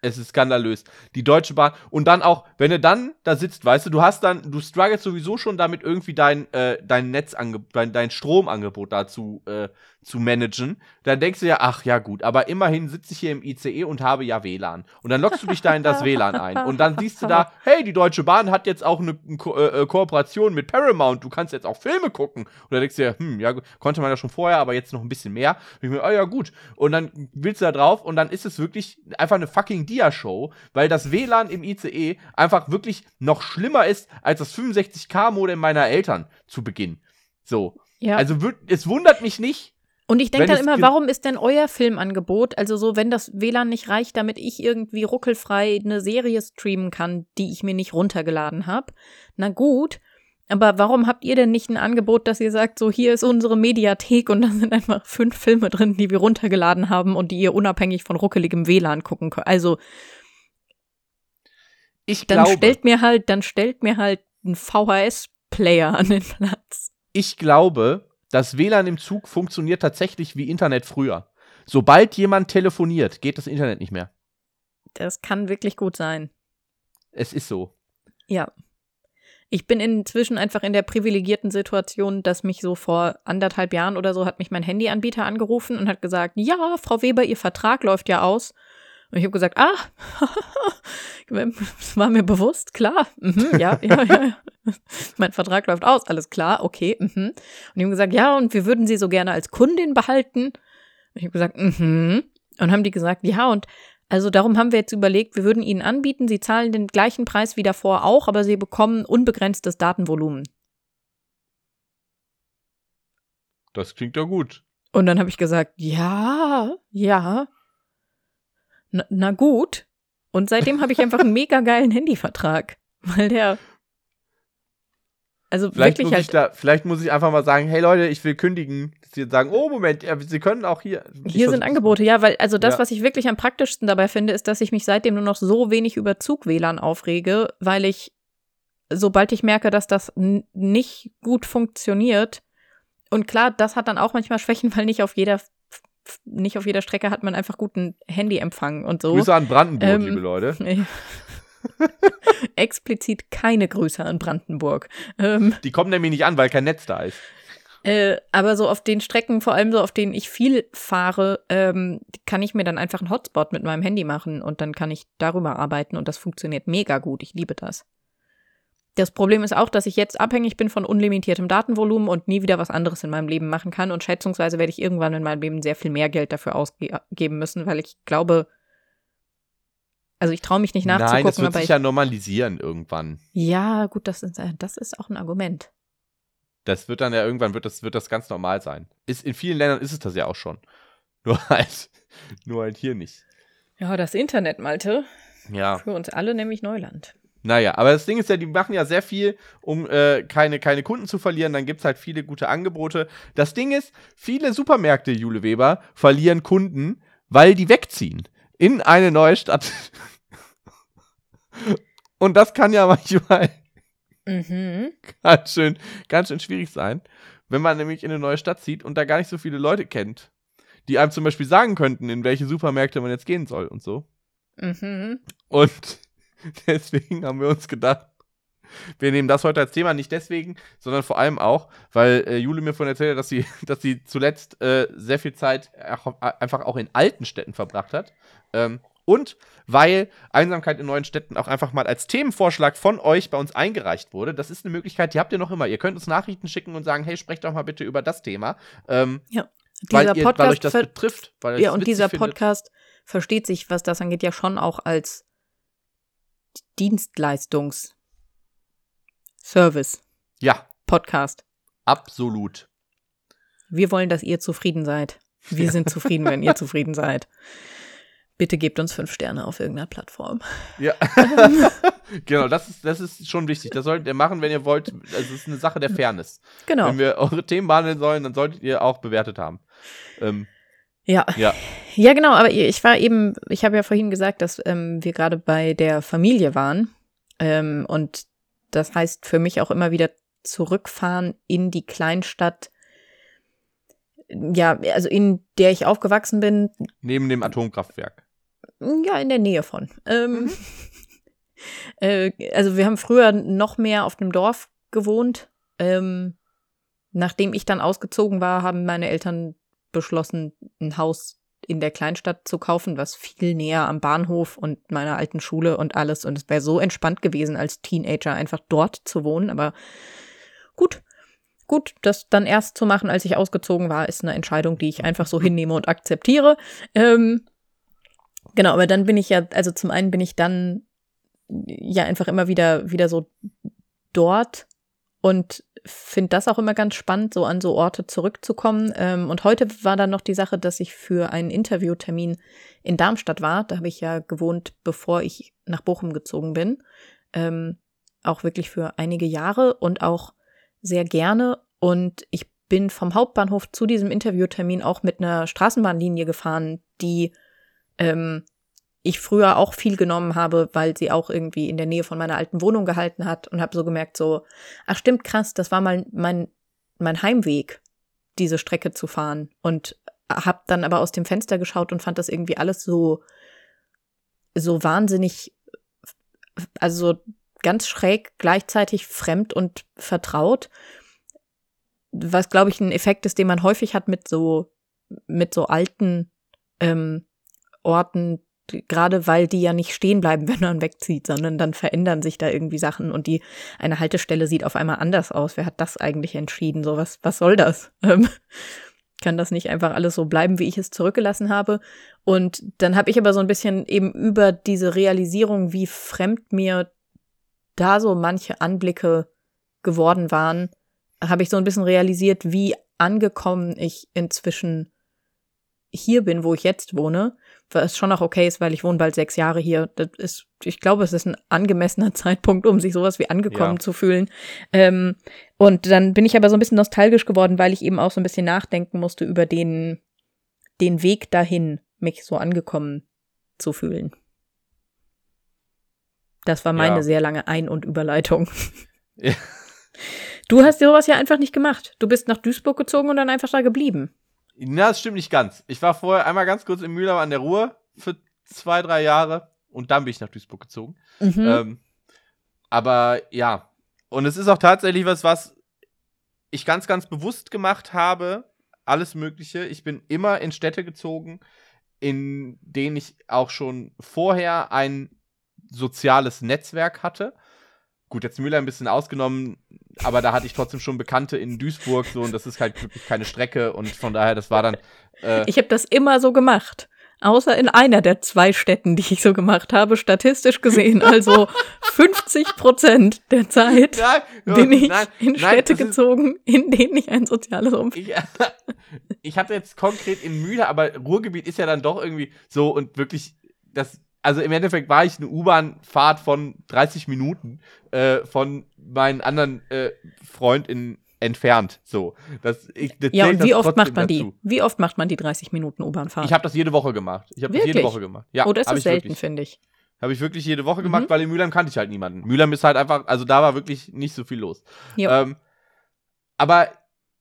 Es ist skandalös. Die Deutsche Bahn. Und dann auch, wenn du dann da sitzt, weißt du, du hast dann, du struggles sowieso schon damit, irgendwie dein, äh, dein Netzangebot, dein, dein Stromangebot dazu äh, zu managen. Dann denkst du ja, ach ja, gut, aber immerhin sitze ich hier im ICE und habe ja WLAN. Und dann lockst du dich da in das WLAN ein. Und dann siehst du da, hey, die Deutsche Bahn hat jetzt auch eine, Ko äh, Kooperation mit Paramount. Du kannst jetzt auch Filme gucken. Und dann denkst du ja, hm, ja, konnte man ja schon vorher, aber jetzt noch ein bisschen mehr. Und ich mir, oh ja, gut. Und dann willst du da drauf und dann ist es wirklich einfach eine fucking Dia-Show, weil das WLAN im ICE einfach wirklich noch schlimmer ist als das 65K-Modem meiner Eltern zu Beginn. So. Ja. Also es wundert mich nicht, und ich denke dann immer, warum ist denn euer Filmangebot, also so, wenn das WLAN nicht reicht, damit ich irgendwie ruckelfrei eine Serie streamen kann, die ich mir nicht runtergeladen habe? Na gut, aber warum habt ihr denn nicht ein Angebot, dass ihr sagt, so hier ist unsere Mediathek und da sind einfach fünf Filme drin, die wir runtergeladen haben und die ihr unabhängig von ruckeligem WLAN gucken könnt? Also ich dann glaube, stellt mir halt, dann stellt mir halt ein VHS-Player an den Platz. Ich glaube, das WLAN im Zug funktioniert tatsächlich wie Internet früher. Sobald jemand telefoniert, geht das Internet nicht mehr. Das kann wirklich gut sein. Es ist so. Ja. Ich bin inzwischen einfach in der privilegierten Situation, dass mich so vor anderthalb Jahren oder so hat mich mein Handyanbieter angerufen und hat gesagt, ja, Frau Weber, Ihr Vertrag läuft ja aus. Und ich habe gesagt, ah, das war mir bewusst, klar, mhm, ja, ja, ja. mein Vertrag läuft aus, alles klar, okay. Mhm. Und die haben gesagt, ja, und wir würden sie so gerne als Kundin behalten. Und ich habe gesagt, mhm. Und haben die gesagt, ja, und also darum haben wir jetzt überlegt, wir würden ihnen anbieten, sie zahlen den gleichen Preis wie davor auch, aber sie bekommen unbegrenztes Datenvolumen. Das klingt ja gut. Und dann habe ich gesagt, ja, ja, na, na gut. Und seitdem habe ich einfach einen mega geilen Handyvertrag, weil der Also Vielleicht wirklich muss, halt. ich da, vielleicht muss ich einfach mal sagen, hey Leute, ich will kündigen. Dass sie sagen, oh Moment, ja, Sie können auch hier. Hier sind Angebote, ja, weil also das, Ja. was ich wirklich am praktischsten dabei finde, ist, dass ich mich seitdem nur noch so wenig über Zug-WLAN aufrege, weil ich, sobald ich merke, dass das nicht gut funktioniert, und klar, das hat dann auch manchmal Schwächen, weil nicht auf jeder nicht auf jeder Strecke hat man einfach guten Handyempfang und so. Grüße an Brandenburg, Ähm, liebe Leute. Explizit keine Grüße an Brandenburg. Ähm, Die kommen nämlich nicht an, weil kein Netz da ist. Äh, aber so auf den Strecken, vor allem so auf denen ich viel fahre, ähm, kann ich mir dann einfach einen Hotspot mit meinem Handy machen und dann kann ich darüber arbeiten und das funktioniert mega gut. Ich liebe das. Das Problem ist auch, dass ich jetzt abhängig bin von unlimitiertem Datenvolumen und nie wieder was anderes in meinem Leben machen kann und schätzungsweise werde ich irgendwann in meinem Leben sehr viel mehr Geld dafür ausgeben müssen, weil ich glaube, also ich traue mich nicht Nein, das nachzugucken, wird aber sich ich, ja normalisieren irgendwann. ja, gut, das ist, äh, das ist auch ein Argument. Das wird dann ja irgendwann wird das, wird das ganz normal sein. Ist, in vielen Ländern ist es das ja auch schon. Nur halt, nur halt hier nicht. Ja, das Internet, Malte, Ja. für uns alle nämlich Neuland. Naja, aber das Ding ist ja, die machen ja sehr viel, um äh, keine, keine Kunden zu verlieren. Dann gibt es halt viele gute Angebote. Das Ding ist, viele Supermärkte, Jule Weber, verlieren Kunden, weil die wegziehen in eine neue Stadt. Und das kann ja manchmal Mhm. ganz schön, ganz schön schwierig sein, wenn man nämlich in eine neue Stadt zieht und da gar nicht so viele Leute kennt, die einem zum Beispiel sagen könnten, in welche Supermärkte man jetzt gehen soll und so. Mhm. Und deswegen haben wir uns gedacht, wir nehmen das heute als Thema, nicht deswegen, sondern vor allem auch, weil äh, Jule mir vorhin erzählt hat, dass sie, dass sie zuletzt äh, sehr viel Zeit einfach auch in alten Städten verbracht hat. Ähm, und weil Einsamkeit in neuen Städten auch einfach mal als Themenvorschlag von euch bei uns eingereicht wurde. Das ist eine Möglichkeit, die habt ihr noch immer. Ihr könnt uns Nachrichten schicken und sagen, hey, sprecht doch mal bitte über das Thema. Ähm, weil, Dieser ihr, weil euch Podcast, das betrifft. Weil ja, und dieser findet. Podcast versteht sich, was das angeht, ja schon auch als Dienstleistungs Service Ja, Podcast. absolut. Wir wollen, dass ihr zufrieden seid. Wir sind zufrieden, wenn ihr zufrieden seid. Bitte gebt uns fünf Sterne auf irgendeiner Plattform. Ja. genau, das ist, das ist schon wichtig. Das solltet ihr machen, wenn ihr wollt. Es ist eine Sache der Fairness. Genau. Wenn wir eure Themen behandeln sollen, dann solltet ihr auch bewertet haben. Ähm, Ja. ja. Ja, genau, aber ich war eben, ich habe ja vorhin gesagt, dass ähm, wir gerade bei der Familie waren. Ähm, und das heißt für mich auch immer wieder zurückfahren in die Kleinstadt, ja, also in der ich aufgewachsen bin, Neben dem Atomkraftwerk. ja, in der Nähe von. Ähm, äh, also wir haben früher noch mehr auf dem Dorf gewohnt. Ähm, nachdem ich dann ausgezogen war, haben meine Eltern beschlossen, ein Haus in der Kleinstadt zu kaufen, was viel näher am Bahnhof und meiner alten Schule und alles. Und es wäre so entspannt gewesen, als Teenager einfach dort zu wohnen. Aber gut, gut, das dann erst zu machen, als ich ausgezogen war, ist eine Entscheidung, die ich einfach so hinnehme und akzeptiere. Ähm, genau, aber dann bin ich ja, also zum einen bin ich dann ja einfach immer wieder, wieder so dort und finde das auch immer ganz spannend, so an so Orte zurückzukommen. Ähm, und heute war dann noch die Sache, dass ich für einen Interviewtermin in Darmstadt war. Da habe ich ja gewohnt, bevor ich nach Bochum gezogen bin. Ähm, auch wirklich für einige Jahre und auch sehr gerne. Und ich bin vom Hauptbahnhof zu diesem Interviewtermin auch mit einer Straßenbahnlinie gefahren, die ähm, ich früher auch viel genommen habe, weil sie auch irgendwie in der Nähe von meiner alten Wohnung gehalten hat und habe so gemerkt, so, ach stimmt, krass, das war mal mein, mein Heimweg, diese Strecke zu fahren. Und habe dann aber aus dem Fenster geschaut und fand das irgendwie alles so, so wahnsinnig, also so ganz schräg, gleichzeitig fremd und vertraut. Was, glaube ich, ein Effekt ist, den man häufig hat mit so, mit so alten ähm, Orten, gerade weil die ja nicht stehen bleiben, wenn man wegzieht, sondern dann verändern sich da irgendwie Sachen und die eine Haltestelle sieht auf einmal anders aus. Wer hat das eigentlich entschieden? So was, was soll das? Ähm, kann das nicht einfach alles so bleiben, wie ich es zurückgelassen habe? Und dann habe ich aber so ein bisschen eben über diese Realisierung, wie fremd mir da so manche Anblicke geworden waren, habe ich so ein bisschen realisiert, wie angekommen ich inzwischen hier bin, wo ich jetzt wohne. Was schon auch okay ist, weil ich wohne bald sechs Jahre hier. Das ist, ich glaube, es ist ein angemessener Zeitpunkt, um sich sowas wie angekommen Ja. zu fühlen. Ähm, und dann bin ich aber so ein bisschen nostalgisch geworden, weil ich eben auch so ein bisschen nachdenken musste über den, den Weg dahin, mich so angekommen zu fühlen. Das war meine Ja. sehr lange Ein- und Überleitung. Ja. Du hast sowas ja einfach nicht gemacht. Du bist nach Duisburg gezogen und dann einfach da geblieben. Na, das stimmt nicht ganz. Ich war vorher einmal ganz kurz in Mühlheim an der Ruhr für zwei, drei Jahre und dann bin ich nach Duisburg gezogen. Mhm. Ähm, aber ja, und es ist auch tatsächlich was, was ich ganz, ganz bewusst gemacht habe. Alles Mögliche. Ich bin immer in Städte gezogen, in denen ich auch schon vorher ein soziales Netzwerk hatte. Gut, jetzt Müller ein bisschen ausgenommen, aber da hatte ich trotzdem schon Bekannte in Duisburg so und das ist halt wirklich keine Strecke und von daher, das war dann. Äh, Ich habe das immer so gemacht. Außer in einer der zwei Städten, die ich so gemacht habe, statistisch gesehen. Also 50 Prozent der Zeit nein, bin ich nein, in nein, Städte ist- gezogen, in denen ich ein soziales Umfeld. Ich, ich hatte jetzt konkret in Mühle, aber Ruhrgebiet ist ja dann doch irgendwie so und wirklich das. Also im Endeffekt war ich eine U-Bahn-Fahrt von 30 Minuten äh, von meinen anderen äh, FreundInnen entfernt. So, das, ich, das Ja, und wie oft macht man die? dazu. Wie oft macht man die 30 Minuten U-Bahnfahrt? Ich habe das jede Woche gemacht. Ich habe das jede? Woche gemacht. Ja, oh, das ist selten, finde ich. Habe ich wirklich jede Woche gemacht, Mhm. weil in Mülheim kannte ich halt niemanden. Mülheim ist halt einfach, also da war wirklich nicht so viel los. Ähm, aber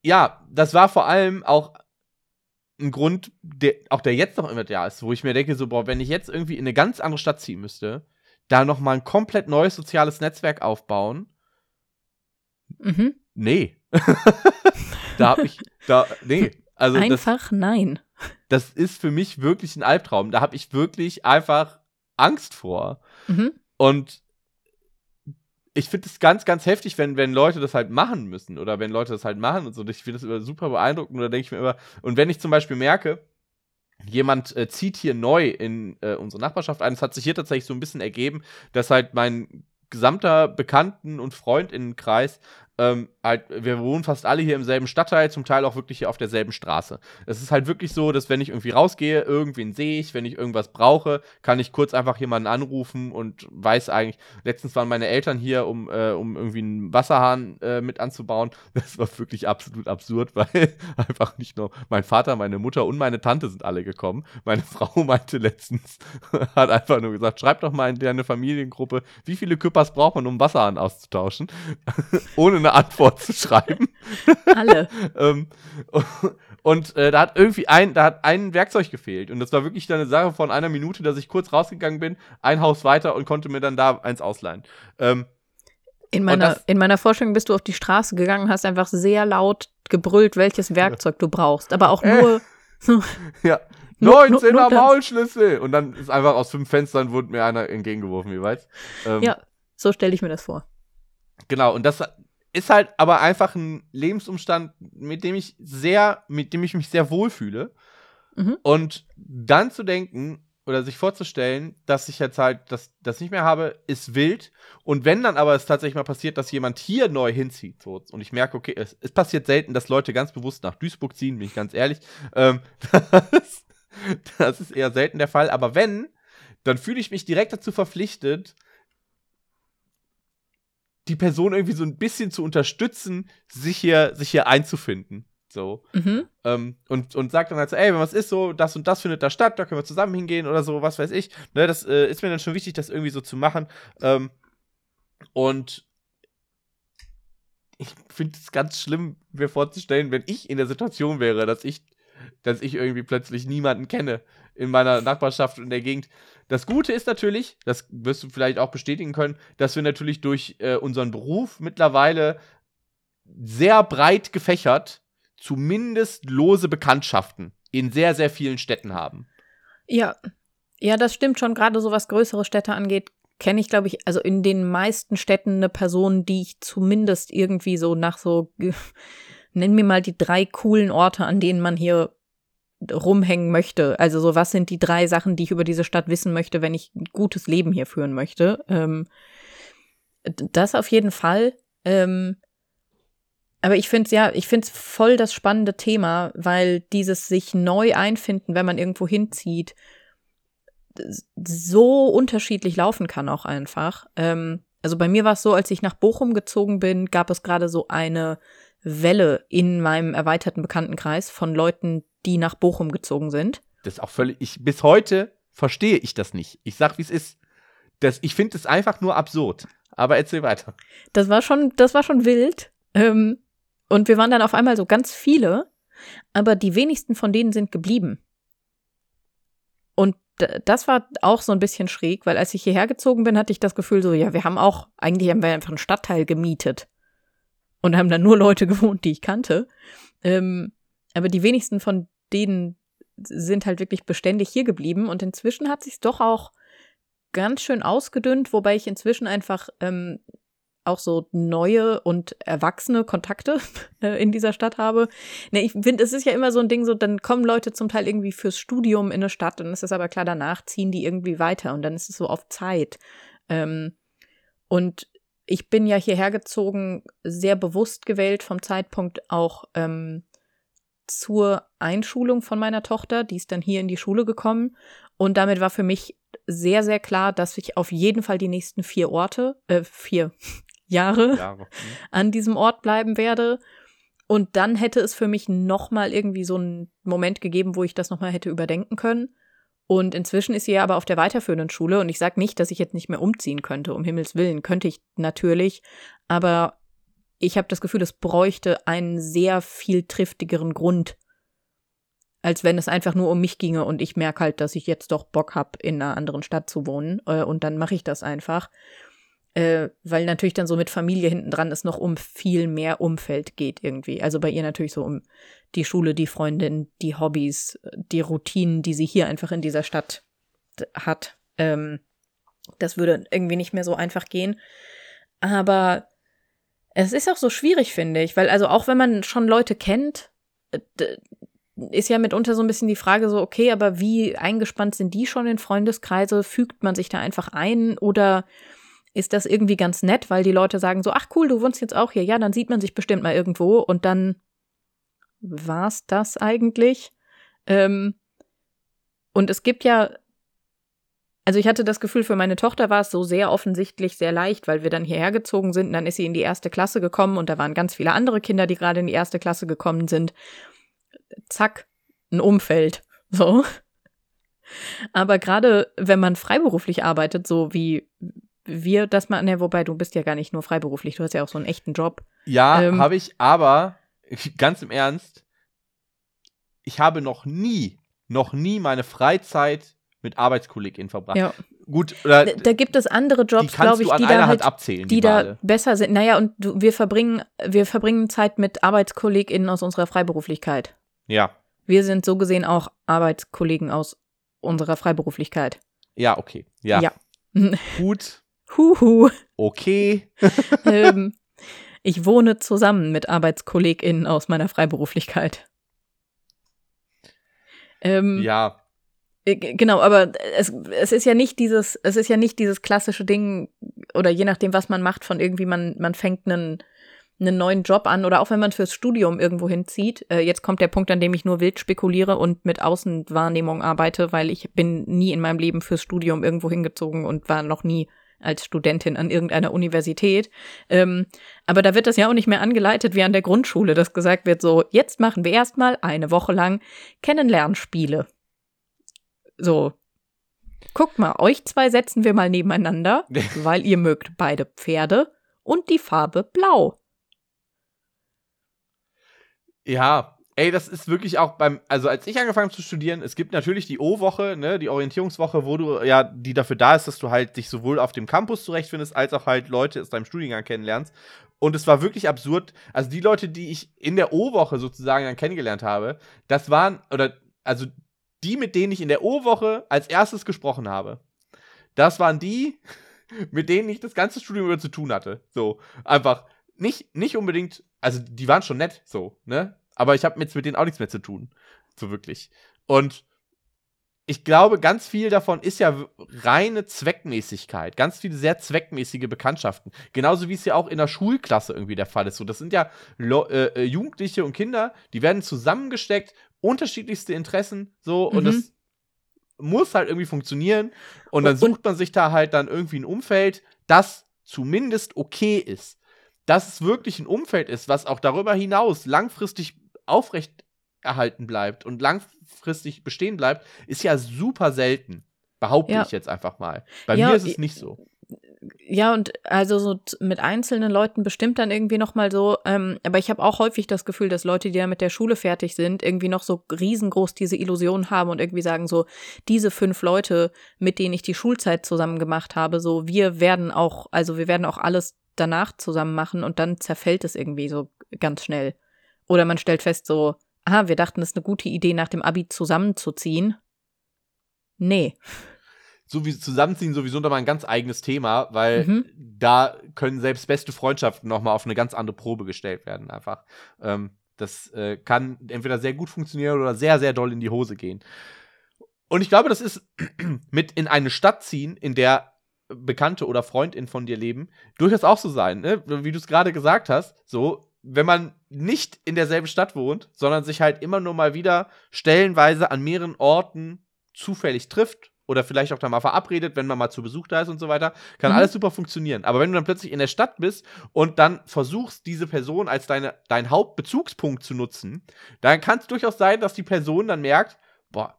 ja, das war vor allem auch ein Grund, der, auch der jetzt noch immer da ist, wo ich mir denke, so, boah, wenn ich jetzt irgendwie in eine ganz andere Stadt ziehen müsste, da nochmal ein komplett neues soziales Netzwerk aufbauen, Mhm. nee. da hab ich, da, nee. Also das, Einfach nein. das ist für mich wirklich ein Albtraum. Da habe ich wirklich einfach Angst vor. Mhm. Und ich finde es ganz, ganz heftig, wenn, wenn Leute das halt machen müssen oder wenn Leute das halt machen und so. Ich finde das immer super beeindruckend. Oder denke ich mir immer, und wenn ich zum Beispiel merke, jemand äh, zieht hier neu in äh, unsere Nachbarschaft ein, es hat sich hier tatsächlich so ein bisschen ergeben, dass halt mein gesamter Bekannten- und Freundinnenkreis ähm, halt, wir wohnen fast alle hier im selben Stadtteil, zum Teil auch wirklich hier auf derselben Straße. Es ist halt wirklich so, dass wenn ich irgendwie rausgehe, irgendwen sehe ich, wenn ich irgendwas brauche, kann ich kurz einfach jemanden anrufen und weiß eigentlich, letztens waren meine Eltern hier, um, äh, um irgendwie einen Wasserhahn äh, mit anzubauen. Das war wirklich absolut absurd, weil einfach nicht nur mein Vater, meine Mutter und meine Tante sind alle gekommen. Meine Frau meinte letztens, hat einfach nur gesagt, schreib doch mal in deine Familiengruppe, wie viele Küppers braucht man, um Wasserhahn auszutauschen, ohne eine Antwort zu schreiben. Alle. ähm, und äh, da hat irgendwie ein, da hat ein Werkzeug gefehlt. Und das war wirklich dann eine Sache von einer Minute, dass ich kurz rausgegangen bin, ein Haus weiter und konnte mir dann da eins ausleihen. Ähm, In meiner, das- in meiner Vorstellung bist du auf die Straße gegangen, hast einfach sehr laut gebrüllt, welches Werkzeug du brauchst. Aber auch Äh. nur. ja. Nur- nur- 19er nur das. Maulschlüssel! Und dann ist einfach aus fünf Fenstern wurde mir einer entgegengeworfen, jeweils. Ähm, Ja, so stelle ich mir das vor. Genau, und das ist halt aber einfach ein Lebensumstand, mit dem ich sehr, mit dem ich mich sehr wohlfühle. Mhm. Und dann zu denken oder sich vorzustellen, dass ich jetzt halt das, das nicht mehr habe, ist wild. Und wenn dann aber es tatsächlich mal passiert, dass jemand hier neu hinzieht, so, und ich merke, okay, es, es passiert selten, dass Leute ganz bewusst nach Duisburg ziehen, bin ich ganz ehrlich. Ähm, das, das ist eher selten der Fall. Aber wenn, dann fühle ich mich direkt dazu verpflichtet, die Person irgendwie so ein bisschen zu unterstützen, sich hier, sich hier einzufinden. So. Mhm. Ähm, und, und sagt dann halt so, ey, wenn was ist so, das und das findet da statt, da können wir zusammen hingehen oder so, was weiß ich. Ne, das äh, ist mir dann schon wichtig, das irgendwie so zu machen. Ähm, und ich finde es ganz schlimm, mir vorzustellen, wenn ich in der Situation wäre, dass ich, dass ich irgendwie plötzlich niemanden kenne in meiner Nachbarschaft und in der Gegend. Das Gute ist natürlich, das wirst du vielleicht auch bestätigen können, dass wir natürlich durch äh, unseren Beruf mittlerweile sehr breit gefächert zumindest lose Bekanntschaften in sehr, sehr vielen Städten haben. Ja. Ja, das stimmt schon. Gerade so was größere Städte angeht, kenne ich, glaube ich, also in den meisten Städten eine Person, die ich zumindest irgendwie so nach so, nenn mir mal die drei coolen Orte, an denen man hier rumhängen möchte. Also so, was sind die drei Sachen, die ich über diese Stadt wissen möchte, wenn ich ein gutes Leben hier führen möchte? Ähm, das auf jeden Fall. Ähm, aber ich finde es ja, ich finde es voll das spannende Thema, weil dieses sich neu einfinden, wenn man irgendwo hinzieht, so unterschiedlich laufen kann auch einfach. Ähm, also bei mir war es so, als ich nach Bochum gezogen bin, gab es gerade so eine Welle in meinem erweiterten Bekanntenkreis von Leuten, die nach Bochum gezogen sind. Das ist auch völlig, ich, bis heute verstehe ich das nicht. Ich sag, wie es ist. Das, ich finde es einfach nur absurd. Aber erzähl weiter. Das war schon, das war schon wild. Ähm, und wir waren dann auf einmal so ganz viele, aber die wenigsten von denen sind geblieben. Und das war auch so ein bisschen schräg, weil als ich hierher gezogen bin, hatte ich das Gefühl so, ja, wir haben auch, eigentlich haben wir einfach einen Stadtteil gemietet und haben dann nur Leute gewohnt, die ich kannte. Ähm, aber die wenigsten von denen sind halt wirklich beständig hier geblieben und inzwischen hat sich doch auch ganz schön ausgedünnt, wobei ich inzwischen einfach ähm, auch so neue und erwachsene Kontakte äh, in dieser Stadt habe. Ne, ich finde, es ist ja immer so ein Ding, so dann kommen Leute zum Teil irgendwie fürs Studium in eine Stadt und es ist aber klar, danach ziehen die irgendwie weiter und dann ist es so auf Zeit. Ähm, und ich bin ja hierher gezogen, sehr bewusst gewählt vom Zeitpunkt auch ähm, zur Einschulung von meiner Tochter. Die ist dann hier in die Schule gekommen und damit war für mich sehr, sehr klar, dass ich auf jeden Fall die nächsten vier Orte, äh, vier, Jahre, Jahre. Mhm. an diesem Ort bleiben werde. Und dann hätte es für mich noch mal irgendwie so einen Moment gegeben, wo ich das noch mal hätte überdenken können. Und inzwischen ist sie ja aber auf der weiterführenden Schule und ich sage nicht, dass ich jetzt nicht mehr umziehen könnte, um Himmels Willen, könnte ich natürlich, aber ich habe das Gefühl, es bräuchte einen sehr viel triftigeren Grund, als wenn es einfach nur um mich ginge und ich merke halt, dass ich jetzt doch Bock habe, in einer anderen Stadt zu wohnen äh, und dann mache ich das einfach äh, weil natürlich dann so mit Familie hinten dran es noch um viel mehr Umfeld geht irgendwie. Also bei ihr natürlich so um die Schule, die Freundin, die Hobbys, die Routinen, die sie hier einfach in dieser Stadt hat. Ähm, das würde irgendwie nicht mehr so einfach gehen. Aber es ist auch so schwierig, finde ich, weil also auch wenn man schon Leute kennt, äh, ist ja mitunter so ein bisschen die Frage so, okay, aber wie eingespannt sind die schon in Freundeskreise? Fügt man sich da einfach ein oder ist das irgendwie ganz nett, weil die Leute sagen so, ach cool, du wohnst jetzt auch hier, ja, dann sieht man sich bestimmt mal irgendwo und dann war's das eigentlich. Ähm, und es gibt ja, also ich hatte das Gefühl, für meine Tochter war es so sehr offensichtlich sehr leicht, weil wir dann hierher gezogen sind, und dann ist sie in die erste Klasse gekommen und da waren ganz viele andere Kinder, die gerade in die erste Klasse gekommen sind. Zack, ein Umfeld. So. Aber gerade wenn man freiberuflich arbeitet, so wie wir das mal, ne, wobei du bist ja gar nicht nur freiberuflich, du hast ja auch so einen echten Job. Ja, ähm, habe ich, aber ganz im Ernst, ich habe noch nie, noch nie meine Freizeit mit ArbeitskollegInnen verbracht. Ja. Gut, oder, da, da, gibt es andere Jobs, glaube ich, die da halt, abzählen, die, die da besser sind. Naja, und du, wir verbringen, wir verbringen Zeit mit ArbeitskollegInnen aus unserer Freiberuflichkeit. Ja. Wir sind so gesehen auch Arbeitskollegen aus unserer Freiberuflichkeit. Ja, okay. Ja. ja. Gut. Huhu. Okay. ähm, ich wohne zusammen mit ArbeitskollegInnen aus meiner Freiberuflichkeit. Ähm, ja. Äh, genau, aber es, es ist ja nicht dieses, es ist ja nicht dieses klassische Ding, oder je nachdem, was man macht, von irgendwie, man, man fängt einen, einen neuen Job an oder auch wenn man fürs Studium irgendwo hinzieht. Äh, jetzt kommt der Punkt, an dem ich nur wild spekuliere und mit Außenwahrnehmung arbeite, weil ich bin nie in meinem Leben fürs Studium irgendwo hingezogen und war noch nie als Studentin an irgendeiner Universität. Ähm, aber da wird das ja auch nicht mehr angeleitet wie an der Grundschule, dass gesagt wird, so, jetzt machen wir erstmal eine Woche lang Kennenlernspiele. So. Guckt mal, euch zwei setzen wir mal nebeneinander, weil ihr mögt beide Pferde und die Farbe blau. Ja, Ey, das ist wirklich auch beim, also als ich angefangen zu studieren, es gibt natürlich die O-Woche, ne, die Orientierungswoche, wo du ja, die dafür da ist, dass du halt dich sowohl auf dem Campus zurechtfindest, als auch halt Leute aus deinem Studiengang kennenlernst. Und es war wirklich absurd. Also die Leute, die ich in der O-Woche sozusagen dann kennengelernt habe, das waren, oder, also die, mit denen ich in der O-Woche als erstes gesprochen habe, das waren die, mit denen ich das ganze Studium über zu tun hatte. So, einfach nicht, nicht unbedingt, also die waren schon nett, so, ne? Aber ich habe jetzt mit denen auch nichts mehr zu tun. So wirklich. Und ich glaube, ganz viel davon ist ja reine Zweckmäßigkeit. Ganz viele sehr zweckmäßige Bekanntschaften. Genauso wie es ja auch in der Schulklasse irgendwie der Fall ist. So, das sind ja Lo äh, äh Jugendliche und Kinder, die werden zusammengesteckt, unterschiedlichste Interessen, so, mhm. und das muss halt irgendwie funktionieren. Und dann sucht man sich da halt dann irgendwie ein Umfeld, das zumindest okay ist. Dass es wirklich ein Umfeld ist, was auch darüber hinaus langfristig aufrechterhalten bleibt und langfristig bestehen bleibt, ist ja super selten. Behaupte ja. ich jetzt einfach mal. Bei ja, mir ist es nicht so ja, und also so mit einzelnen Leuten bestimmt dann irgendwie nochmal so, ähm, aber ich habe auch häufig das Gefühl, dass Leute, die ja mit der Schule fertig sind, irgendwie noch so riesengroß diese Illusion haben und irgendwie sagen so, diese fünf Leute, mit denen ich die Schulzeit zusammen gemacht habe, so, wir werden auch, also wir werden auch alles danach zusammen machen und dann zerfällt es irgendwie so ganz schnell. Oder man stellt fest so, aha, wir dachten, es ist eine gute Idee, nach dem Abi zusammenzuziehen. Nee so wie Zusammenziehen sowieso nochmal ein ganz eigenes Thema, weil mhm. da können selbst beste Freundschaften nochmal auf eine ganz andere Probe gestellt werden, einfach. Ähm, das äh, kann entweder sehr gut funktionieren oder sehr, sehr doll in die Hose gehen. Und ich glaube, das ist mit in eine Stadt ziehen, in der Bekannte oder Freundin von dir leben, durchaus auch so sein, ne? Wie du es gerade gesagt hast, so, wenn man nicht in derselben Stadt wohnt, sondern sich halt immer nur mal wieder stellenweise an mehreren Orten zufällig trifft oder vielleicht auch da mal verabredet, wenn man mal zu Besuch da ist und so weiter, kann mhm. alles super funktionieren. Aber wenn du dann plötzlich in der Stadt bist und dann versuchst, diese Person als deine, dein Hauptbezugspunkt zu nutzen, dann kann es durchaus sein, dass die Person dann merkt, boah,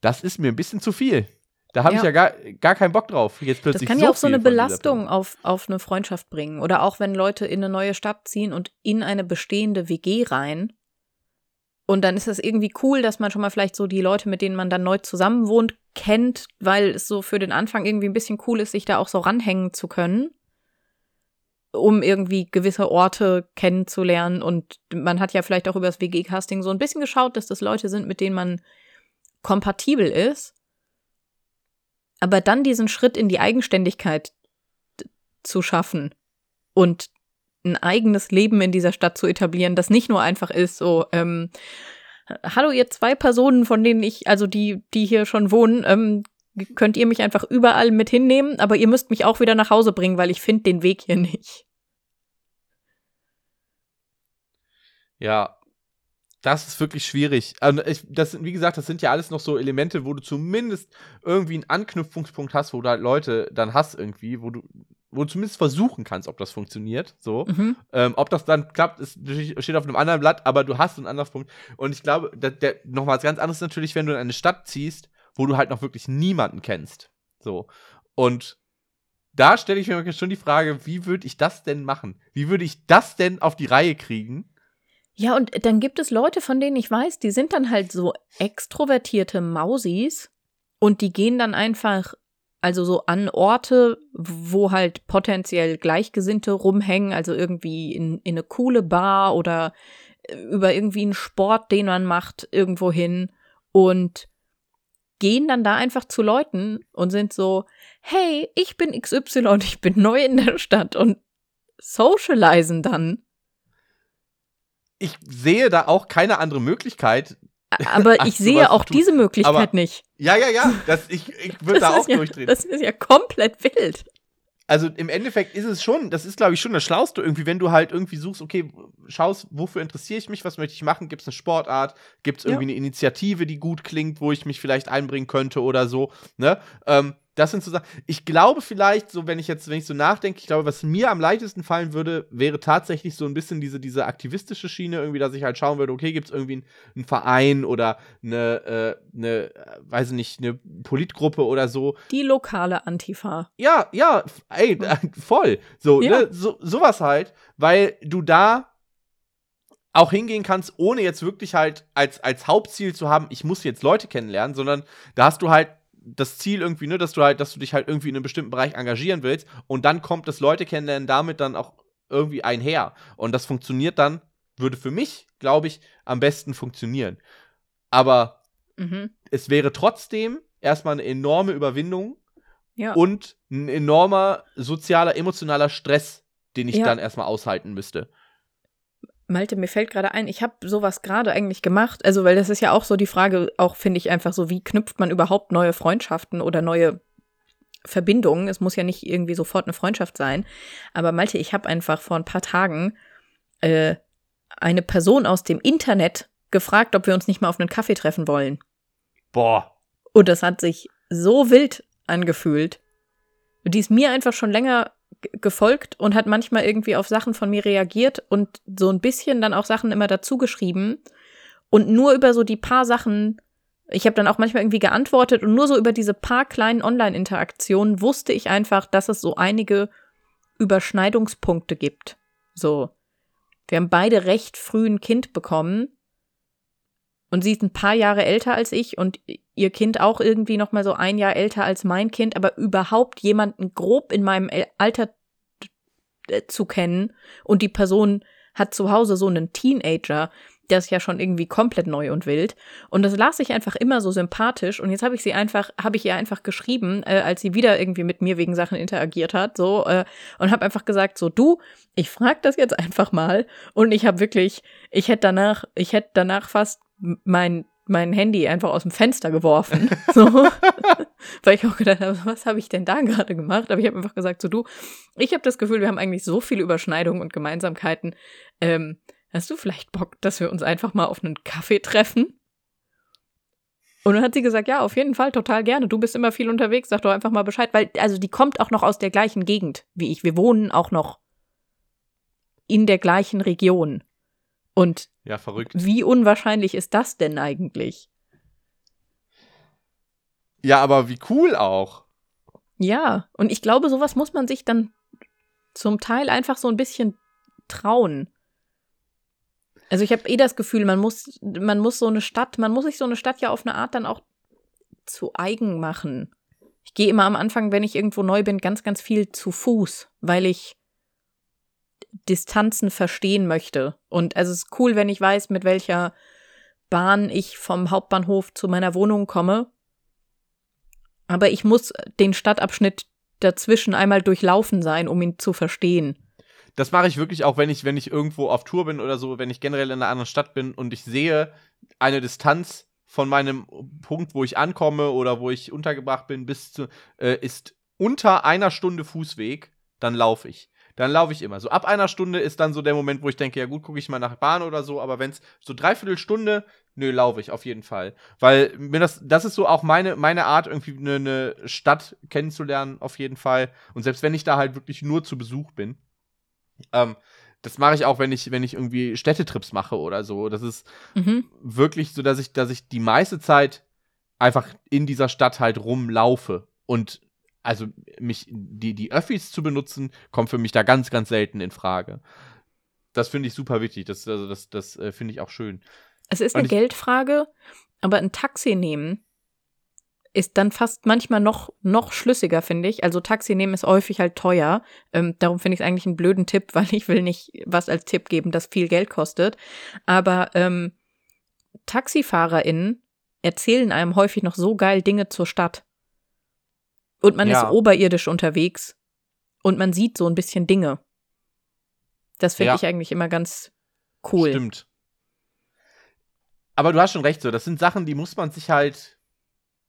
das ist mir ein bisschen zu viel. Da habe ja. ich ja gar, gar keinen Bock drauf. Jetzt plötzlich das kann so ja auch so eine Belastung auf, auf eine Freundschaft bringen. Oder auch wenn Leute in eine neue Stadt ziehen und in eine bestehende WG rein und dann ist es irgendwie cool, dass man schon mal vielleicht so die Leute, mit denen man dann neu zusammen wohnt, kennt, weil es so für den Anfang irgendwie ein bisschen cool ist, sich da auch so ranhängen zu können, um irgendwie gewisse Orte kennenzulernen. Und man hat ja vielleicht auch über das WG-Casting so ein bisschen geschaut, dass das Leute sind, mit denen man kompatibel ist. Aber dann diesen Schritt in die Eigenständigkeit zu schaffen und ein eigenes Leben in dieser Stadt zu etablieren, das nicht nur einfach ist, so, ähm, hallo ihr zwei Personen, von denen ich, also die, die hier schon wohnen, ähm, könnt ihr mich einfach überall mit hinnehmen, aber ihr müsst mich auch wieder nach Hause bringen, weil ich finde den Weg hier nicht. Ja, das ist wirklich schwierig. Also ich, das, wie gesagt, das sind ja alles noch so Elemente, wo du zumindest irgendwie einen Anknüpfungspunkt hast, wo du halt Leute dann hast irgendwie, wo du wo du zumindest versuchen kannst, ob das funktioniert. So. Mhm. Ähm, ob das dann klappt, ist, steht auf einem anderen Blatt, aber du hast einen Anlaufpunkt. Und ich glaube, der, der, noch was ganz anderes natürlich, wenn du in eine Stadt ziehst, wo du halt noch wirklich niemanden kennst. So. Und da stelle ich mir schon die Frage, wie würde ich das denn machen? Wie würde ich das denn auf die Reihe kriegen? Ja, und dann gibt es Leute, von denen ich weiß, die sind dann halt so extrovertierte Mausis und die gehen dann einfach also so an Orte, wo halt potenziell Gleichgesinnte rumhängen, also irgendwie in, in eine coole Bar oder äh, über irgendwie einen Sport, den man macht, irgendwo hin und gehen dann da einfach zu Leuten und sind so, hey, ich bin XY, ich bin neu in der Stadt und socialisen dann. Ich sehe da auch keine andere Möglichkeit, aber ich sehe auch diese Möglichkeit aber, nicht. Ja, ja, ja. Das, ich ich würde da auch ja, durchdrehen. Das ist ja komplett wild. Also im Endeffekt ist es schon, das ist, glaube ich, schon das Schlauste irgendwie, wenn du halt irgendwie suchst, okay, schaust, wofür interessiere ich mich, was möchte ich machen, gibt es eine Sportart, gibt es irgendwie ja. eine Initiative, die gut klingt, wo ich mich vielleicht einbringen könnte oder so, ne? Ähm, das sind so Sachen. Ich glaube vielleicht, so wenn ich jetzt, wenn ich so nachdenke, ich glaube, was mir am leichtesten fallen würde, wäre tatsächlich so ein bisschen diese, diese aktivistische Schiene, irgendwie, dass ich halt schauen würde, okay, gibt es irgendwie einen, Verein oder eine, äh, eine, weiß ich nicht, eine Politgruppe oder so. Die lokale Antifa. Ja, ja, ey, voll. So, ja. ne, so, sowas halt, weil du da auch hingehen kannst, ohne jetzt wirklich halt als, als Hauptziel zu haben, ich muss jetzt Leute kennenlernen, sondern da hast du halt das Ziel irgendwie, ne, dass du halt, dass du dich halt irgendwie in einem bestimmten Bereich engagieren willst und dann kommt das Leute kennenlernen damit dann auch irgendwie einher. Und das funktioniert dann, würde für mich, glaube ich, am besten funktionieren. Aber mhm. es wäre trotzdem erstmal eine enorme Überwindung ja. und ein enormer sozialer, emotionaler Stress, den ich ja. dann erstmal aushalten müsste. Malte, mir fällt gerade ein, ich habe sowas gerade eigentlich gemacht. Also, weil das ist ja auch so die Frage, auch finde ich einfach so, wie knüpft man überhaupt neue Freundschaften oder neue Verbindungen? Es muss ja nicht irgendwie sofort eine Freundschaft sein. Aber Malte, ich habe einfach vor ein paar Tagen äh, eine Person aus dem Internet gefragt, ob wir uns nicht mal auf einen Kaffee treffen wollen. Boah. Und das hat sich so wild angefühlt. Die ist mir einfach schon länger gefolgt und hat manchmal irgendwie auf Sachen von mir reagiert und so ein bisschen dann auch Sachen immer dazu geschrieben. Und nur über so die paar Sachen, ich habe dann auch manchmal irgendwie geantwortet und nur so über diese paar kleinen Online-Interaktionen wusste ich einfach, dass es so einige Überschneidungspunkte gibt. So. Wir haben beide recht früh ein Kind bekommen. Und sie ist ein paar Jahre älter als ich und ihr Kind auch irgendwie noch mal so ein Jahr älter als mein Kind, aber überhaupt jemanden grob in meinem Alter zu kennen und die Person hat zu Hause so einen Teenager, der ist ja schon irgendwie komplett neu und wild. Und das las ich einfach immer so sympathisch. Und jetzt habe ich sie einfach, habe ich ihr einfach geschrieben, äh, als sie wieder irgendwie mit mir wegen Sachen interagiert hat, so äh, und habe einfach gesagt, so du, ich frag das jetzt einfach mal. Und ich habe wirklich, ich hätte danach, ich hätte danach fast mein mein Handy einfach aus dem Fenster geworfen. So. Weil ich auch gedacht habe, was habe ich denn da gerade gemacht? Aber ich habe einfach gesagt, so du, ich habe das Gefühl, wir haben eigentlich so viele Überschneidungen und Gemeinsamkeiten. Ähm, hast du vielleicht Bock, dass wir uns einfach mal auf einen Kaffee treffen? Und dann hat sie gesagt, ja, auf jeden Fall, total gerne. Du bist immer viel unterwegs, sag doch einfach mal Bescheid, weil, also die kommt auch noch aus der gleichen Gegend wie ich. Wir wohnen auch noch in der gleichen Region. Und ja, verrückt. Wie unwahrscheinlich ist das denn eigentlich? Ja, aber wie cool auch. Ja, und ich glaube, sowas muss man sich dann zum Teil einfach so ein bisschen trauen. Also ich habe eh das Gefühl, man muss, man muss so eine Stadt, man muss sich so eine Stadt ja auf eine Art dann auch zu eigen machen. Ich gehe immer am Anfang, wenn ich irgendwo neu bin, ganz, ganz viel zu Fuß, weil ich Distanzen verstehen möchte. Und also es ist cool, wenn ich weiß, mit welcher Bahn ich vom Hauptbahnhof zu meiner Wohnung komme. Aber ich muss den Stadtabschnitt dazwischen einmal durchlaufen sein, um ihn zu verstehen. Das mache ich wirklich auch, wenn ich, wenn ich irgendwo auf Tour bin oder so, wenn ich generell in einer anderen Stadt bin und ich sehe eine Distanz von meinem Punkt, wo ich ankomme oder wo ich untergebracht bin, bis zu, äh, ist unter einer Stunde Fußweg, dann laufe ich dann laufe ich immer. So ab einer Stunde ist dann so der Moment, wo ich denke, ja gut, gucke ich mal nach Bahn oder so, aber wenn es so dreiviertel Stunde, nö, laufe ich auf jeden Fall. Weil mir das, das ist so auch meine, meine Art, irgendwie eine, eine Stadt kennenzulernen, auf jeden Fall. Und selbst wenn ich da halt wirklich nur zu Besuch bin, ähm, das mache ich auch, wenn ich, wenn ich irgendwie Städtetrips mache oder so. Das ist mhm. wirklich so, dass ich, dass ich die meiste Zeit einfach in dieser Stadt halt rumlaufe und also mich, die, die Öffis zu benutzen, kommt für mich da ganz, ganz selten in Frage. Das finde ich super wichtig. Das, also das, das äh, finde ich auch schön. Es ist eine Geldfrage, aber ein Taxi nehmen ist dann fast manchmal noch, noch schlüssiger, finde ich. Also Taxi nehmen ist häufig halt teuer. Ähm, darum finde ich es eigentlich einen blöden Tipp, weil ich will nicht was als Tipp geben, das viel Geld kostet. Aber ähm, TaxifahrerInnen erzählen einem häufig noch so geil Dinge zur Stadt. Und man ja. ist oberirdisch unterwegs. Und man sieht so ein bisschen Dinge. Das finde ja. ich eigentlich immer ganz cool. Stimmt. Aber du hast schon recht, so. Das sind Sachen, die muss man sich halt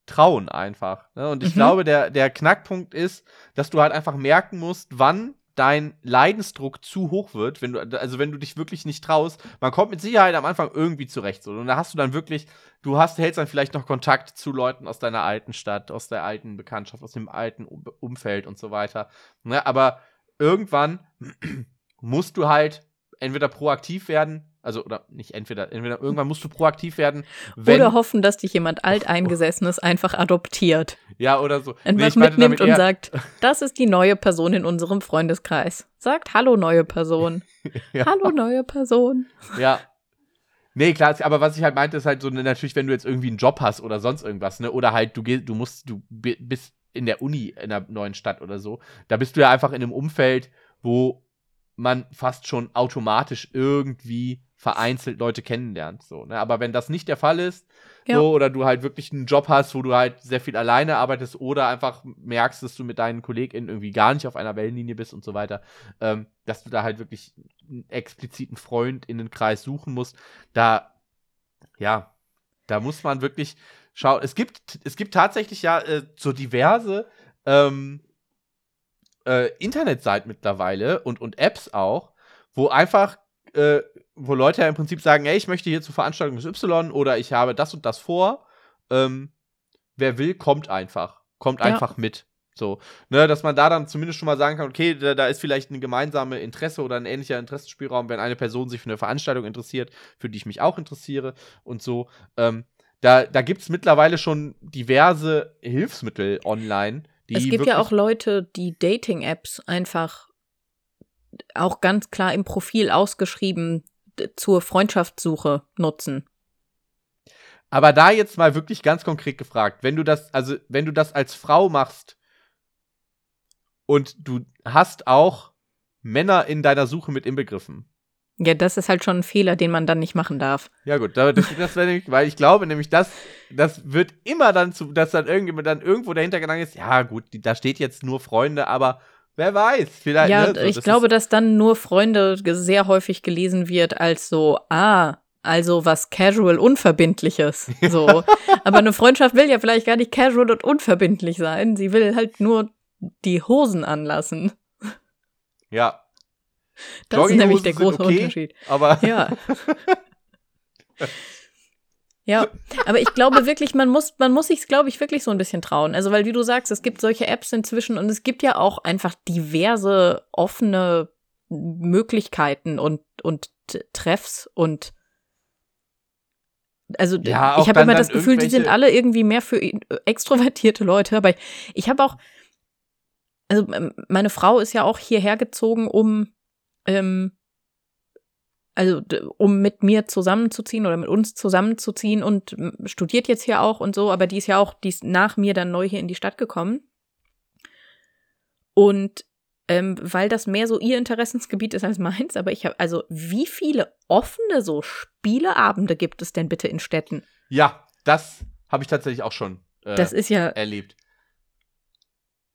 trauen einfach. Ne? Und ich mhm. glaube, der, der Knackpunkt ist, dass du halt einfach merken musst, wann dein Leidensdruck zu hoch wird, wenn du, also wenn du dich wirklich nicht traust, man kommt mit Sicherheit am Anfang irgendwie zurecht. So. Und da hast du dann wirklich, du hast, hältst dann vielleicht noch Kontakt zu Leuten aus deiner alten Stadt, aus der alten Bekanntschaft, aus dem alten Umfeld und so weiter. Ne? Aber irgendwann musst du halt entweder proaktiv werden also, oder nicht entweder, entweder irgendwann musst du proaktiv werden. oder hoffen, dass dich jemand Alteingesessenes einfach adoptiert. Ja, oder so. Einfach nee, mitnimmt und sagt, das ist die neue Person in unserem Freundeskreis. Sagt Hallo, neue Person. ja. Hallo, neue Person. Ja. Nee, klar, aber was ich halt meinte, ist halt so, natürlich, wenn du jetzt irgendwie einen Job hast oder sonst irgendwas, ne, oder halt du gehst, du musst, du bist in der Uni in einer neuen Stadt oder so, da bist du ja einfach in einem Umfeld, wo man fast schon automatisch irgendwie vereinzelt Leute kennenlernt. So, ne? Aber wenn das nicht der Fall ist, ja. so, oder du halt wirklich einen Job hast, wo du halt sehr viel alleine arbeitest oder einfach merkst, dass du mit deinen KollegInnen irgendwie gar nicht auf einer Wellenlinie bist und so weiter, ähm, dass du da halt wirklich einen expliziten Freund in den Kreis suchen musst, da, ja, da muss man wirklich schauen. Es gibt, es gibt tatsächlich ja äh, so diverse ähm, äh, Internetseiten mittlerweile und, und Apps auch, wo einfach äh, wo Leute ja im Prinzip sagen, ey, ich möchte hier zur Veranstaltung des Y oder ich habe das und das vor. Ähm, wer will, kommt einfach. Kommt Ja. einfach mit. So, ne, dass man da dann zumindest schon mal sagen kann, okay, da, da ist vielleicht ein gemeinsames Interesse oder ein ähnlicher Interessenspielraum, wenn eine Person sich für eine Veranstaltung interessiert, für die ich mich auch interessiere und so. Ähm, da da gibt es mittlerweile schon diverse Hilfsmittel online. Es gibt ja auch Leute, die Dating-Apps einfach auch ganz klar im Profil ausgeschrieben zur Freundschaftssuche nutzen. Aber da jetzt mal wirklich ganz konkret gefragt, wenn du das, also wenn du das als Frau machst und du hast auch Männer in deiner Suche mit inbegriffen. Ja, das ist halt schon ein Fehler, den man dann nicht machen darf. Ja gut, da- das, das wäre nämlich, weil ich glaube nämlich, das, das wird immer dann zu, dass dann irgendjemand dann irgendwo dahinter gelangt ist, ja gut, die, da steht jetzt nur Freunde, aber wer weiß, vielleicht. Ja, ne, so, ich das glaube, dass dann nur Freunde sehr häufig gelesen wird als so, ah, also was casual unverbindliches. So. Aber eine Freundschaft will ja vielleicht gar nicht casual und unverbindlich sein. Sie will halt nur die Hosen anlassen. Ja, Das ist nämlich der große okay. Unterschied. aber Ja. Ja, aber ich glaube wirklich, man muss, man muss sich, glaube ich, wirklich so ein bisschen trauen. Also, weil, wie du sagst, es gibt solche Apps inzwischen und es gibt ja auch einfach diverse offene Möglichkeiten und, und Treffs und also Ja, ich habe immer das Gefühl, die sind alle irgendwie mehr für extrovertierte Leute, aber ich, ich habe auch, also meine Frau ist ja auch hierher gezogen, um ähm, also um mit mir zusammenzuziehen oder mit uns zusammenzuziehen und studiert jetzt hier auch und so, aber die ist ja auch, die ist nach mir dann neu hier in die Stadt gekommen. Und ähm, weil das mehr so ihr Interessensgebiet ist als meins, aber ich habe, also wie viele offene so Spieleabende gibt es denn bitte in Städten? ja, das habe ich tatsächlich auch schon äh, Das ist ja, erlebt.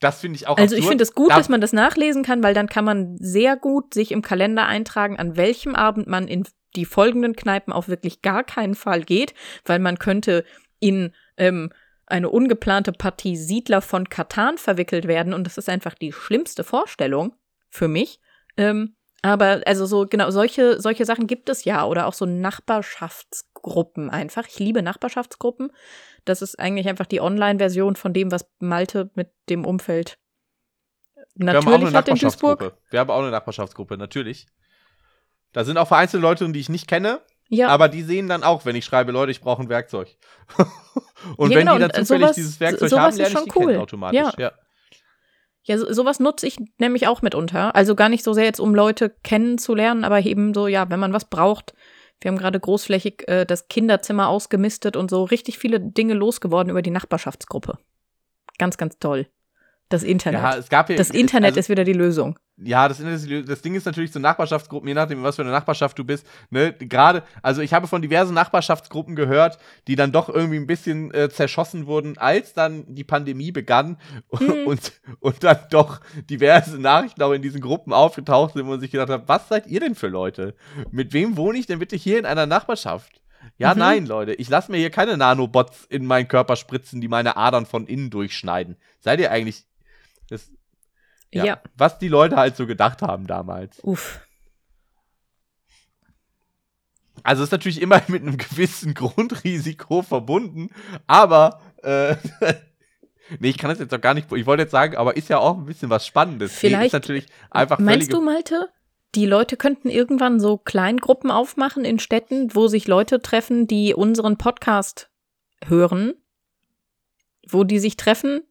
Das finde ich auch also ich absurd. finde es gut, Da- dass man das nachlesen kann, weil dann kann man sehr gut sich im Kalender eintragen, an welchem Abend man in die folgenden Kneipen auf wirklich gar keinen Fall geht, weil man könnte in ähm, eine ungeplante Partie Siedler von Katan verwickelt werden und das ist einfach die schlimmste Vorstellung für mich. Ähm, aber also so genau solche solche Sachen gibt es ja oder auch so Nachbarschaftsgruppen einfach. Ich liebe Nachbarschaftsgruppen. Das ist eigentlich einfach die Online-Version von dem, was Malte mit dem Umfeld Wir haben auch natürlich eine hat in Duisburg. Nachbarschaftsgruppe. Wir haben auch eine Nachbarschaftsgruppe, natürlich. Da sind auch vereinzelte Leute, die ich nicht kenne, Ja, aber die sehen dann auch, wenn ich schreibe, Leute, ich brauche ein Werkzeug. und Ja, wenn genau, die dann und zufällig sowas- dieses Werkzeug haben, lerne ich schon die cool. kennen automatisch. Ja. Ja. ja, so, sowas nutze ich nämlich auch mitunter. Also gar nicht so sehr jetzt, um Leute kennenzulernen, aber eben so, ja, wenn man was braucht. Wir haben gerade großflächig äh, das Kinderzimmer ausgemistet und so richtig viele Dinge losgeworden über die Nachbarschaftsgruppe. Ganz, ganz toll. Das Internet. Ja, es gab ja, das Internet also, ist wieder die Lösung. Ja, das, das Ding ist natürlich so Nachbarschaftsgruppen, je nachdem, was für eine Nachbarschaft du bist. Ne? Gerade, also ich habe von diversen Nachbarschaftsgruppen gehört, die dann doch irgendwie ein bisschen äh, zerschossen wurden, als dann die Pandemie begann Mhm. und, und dann doch diverse Nachrichten auch in diesen Gruppen aufgetaucht sind, wo man sich gedacht hat, was seid ihr denn für Leute? Mit wem wohne ich denn bitte hier in einer Nachbarschaft? Ja, Mhm. nein, Leute, ich lasse mir hier keine Nanobots in meinen Körper spritzen, die meine Adern von innen durchschneiden. Seid ihr eigentlich. Das, Ja. ja, Was die Leute halt so gedacht haben damals. Uff. Also ist natürlich immer mit einem gewissen Grundrisiko verbunden, aber äh, nee, ich kann das jetzt doch gar nicht. Ich wollte jetzt sagen, aber ist ja auch ein bisschen was Spannendes. nee, Vielleicht- ist natürlich einfach Meinst du, Malte, die Leute könnten irgendwann so Kleingruppen aufmachen in Städten, wo sich Leute treffen, die unseren Podcast hören, wo die sich treffen,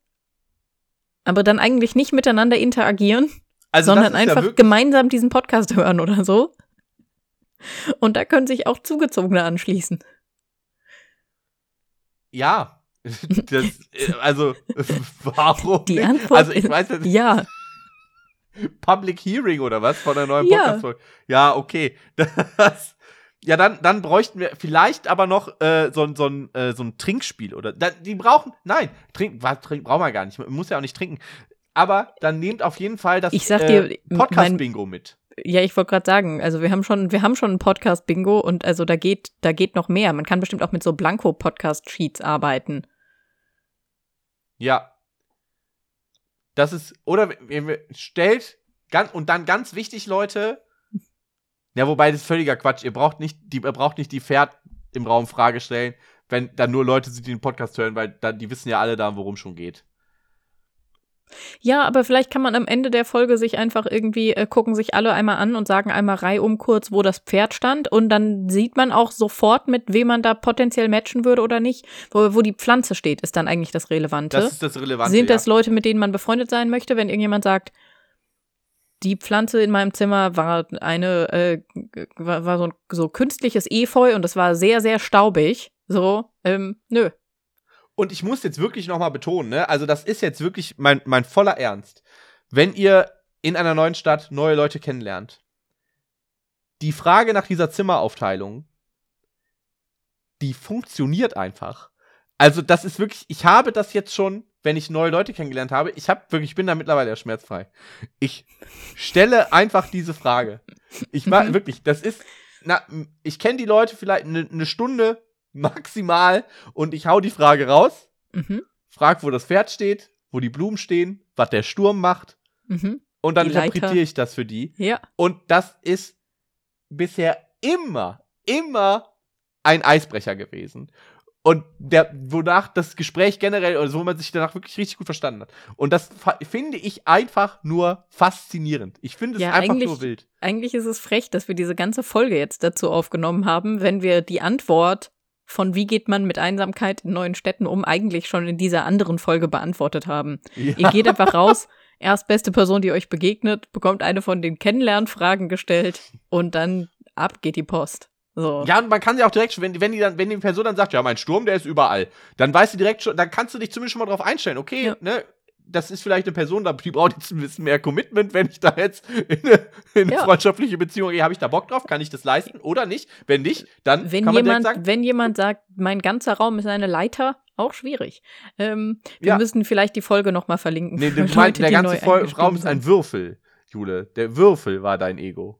aber dann eigentlich nicht miteinander interagieren, also sondern ist ja einfach wirklich- gemeinsam diesen Podcast hören oder so. Und da können sich auch Zugezogene anschließen. Ja. Das, also, warum? Die? Antwort Also, ich ist weiß jetzt, Ja, Public Hearing oder was von der neuen Ja. Podcast-Folge. Ja, okay. Das, ja, dann, dann bräuchten wir vielleicht aber noch äh, so, ein- so, ein, äh, so ein Trinkspiel oder. Da, die brauchen. Nein, trinken, was, trinken brauchen wir gar nicht. Man muss ja auch nicht trinken. Aber dann nehmt auf jeden Fall das Ich sag dir, äh, Podcast-Bingo mit. ja, ich wollte gerade sagen, also wir haben schon, wir haben schon ein Podcast-Bingo und also da geht, da geht noch mehr. Man kann bestimmt auch mit so Blanko-Podcast-Sheets arbeiten. Ja. Das ist. Oder stellt. Ganz, und dann ganz wichtig, Leute. Ja, wobei das ist völliger Quatsch. Ihr braucht nicht die, ihr braucht nicht die Pferd im Raum Frage stellen, wenn da nur Leute sind, die den Podcast hören, weil da, die wissen ja alle da, worum schon geht. Ja, aber vielleicht kann man am Ende der Folge sich einfach irgendwie äh, gucken sich alle einmal an und sagen einmal reihum kurz, wo das Pferd stand und dann sieht man auch sofort, mit wem man da potenziell matchen würde oder nicht. Wo, wo die Pflanze steht, ist dann eigentlich das Relevante. Das ist das Relevante. Sind das ja. Leute, mit denen man befreundet sein möchte, wenn irgendjemand sagt, die Pflanze in meinem Zimmer war eine, äh, war, war so ein so künstliches Efeu und es war sehr, sehr staubig. So, ähm, nö. Und ich muss jetzt wirklich nochmal betonen, ne? Also, das ist jetzt wirklich mein, mein voller Ernst. Wenn ihr in einer neuen Stadt neue Leute kennenlernt, die Frage nach dieser Zimmeraufteilung, die funktioniert einfach. Also, das ist wirklich, ich habe das jetzt schon, wenn ich neue Leute kennengelernt habe, ich habe wirklich, ich bin da mittlerweile schmerzfrei. Ich stelle einfach diese Frage. Ich war Mhm. wirklich, das ist, na, ich kenne die Leute vielleicht eine ne Stunde maximal und ich hau die Frage raus, Mhm. frag, wo das Pferd steht, wo die Blumen stehen, was der Sturm macht Mhm. und dann interpretiere ich das für die. Ja. Und das ist bisher immer, immer ein Eisbrecher gewesen. Und der, wonach das Gespräch generell, oder so, wo man sich danach wirklich richtig gut verstanden hat. Und das finde ich einfach nur faszinierend. Ich finde es Ja, einfach eigentlich- nur wild. Eigentlich ist es frech, dass wir diese ganze Folge jetzt dazu aufgenommen haben, wenn wir die Antwort von wie geht man mit Einsamkeit in neuen Städten um eigentlich schon in dieser anderen Folge beantwortet haben. Ja. Ihr geht einfach raus, erstbeste Person, die euch begegnet, bekommt eine von den Kennenlernfragen gestellt und dann ab geht die Post. So. Ja, und man kann ja auch direkt, schon, wenn, die- wenn die dann, wenn die Person dann sagt, ja, mein Sturm, der ist überall, dann weißt du direkt schon, dann kannst du dich zumindest schon mal drauf einstellen, okay, Ja. ne, das ist vielleicht eine Person, da- die braucht jetzt ein bisschen mehr Commitment, wenn ich da jetzt in eine, in eine Ja. freundschaftliche Beziehung gehe, habe ich da Bock drauf, kann ich das leisten oder nicht? Wenn nicht, dann Wenn kann man jemand, sagen, wenn jemand sagt, mein ganzer Raum ist eine Leiter, auch schwierig. Ähm, wir Ja. müssen vielleicht die Folge noch mal verlinken. nee, Leute, der ganze Raum ist ein Würfel, Jule. Der Würfel war dein Ego.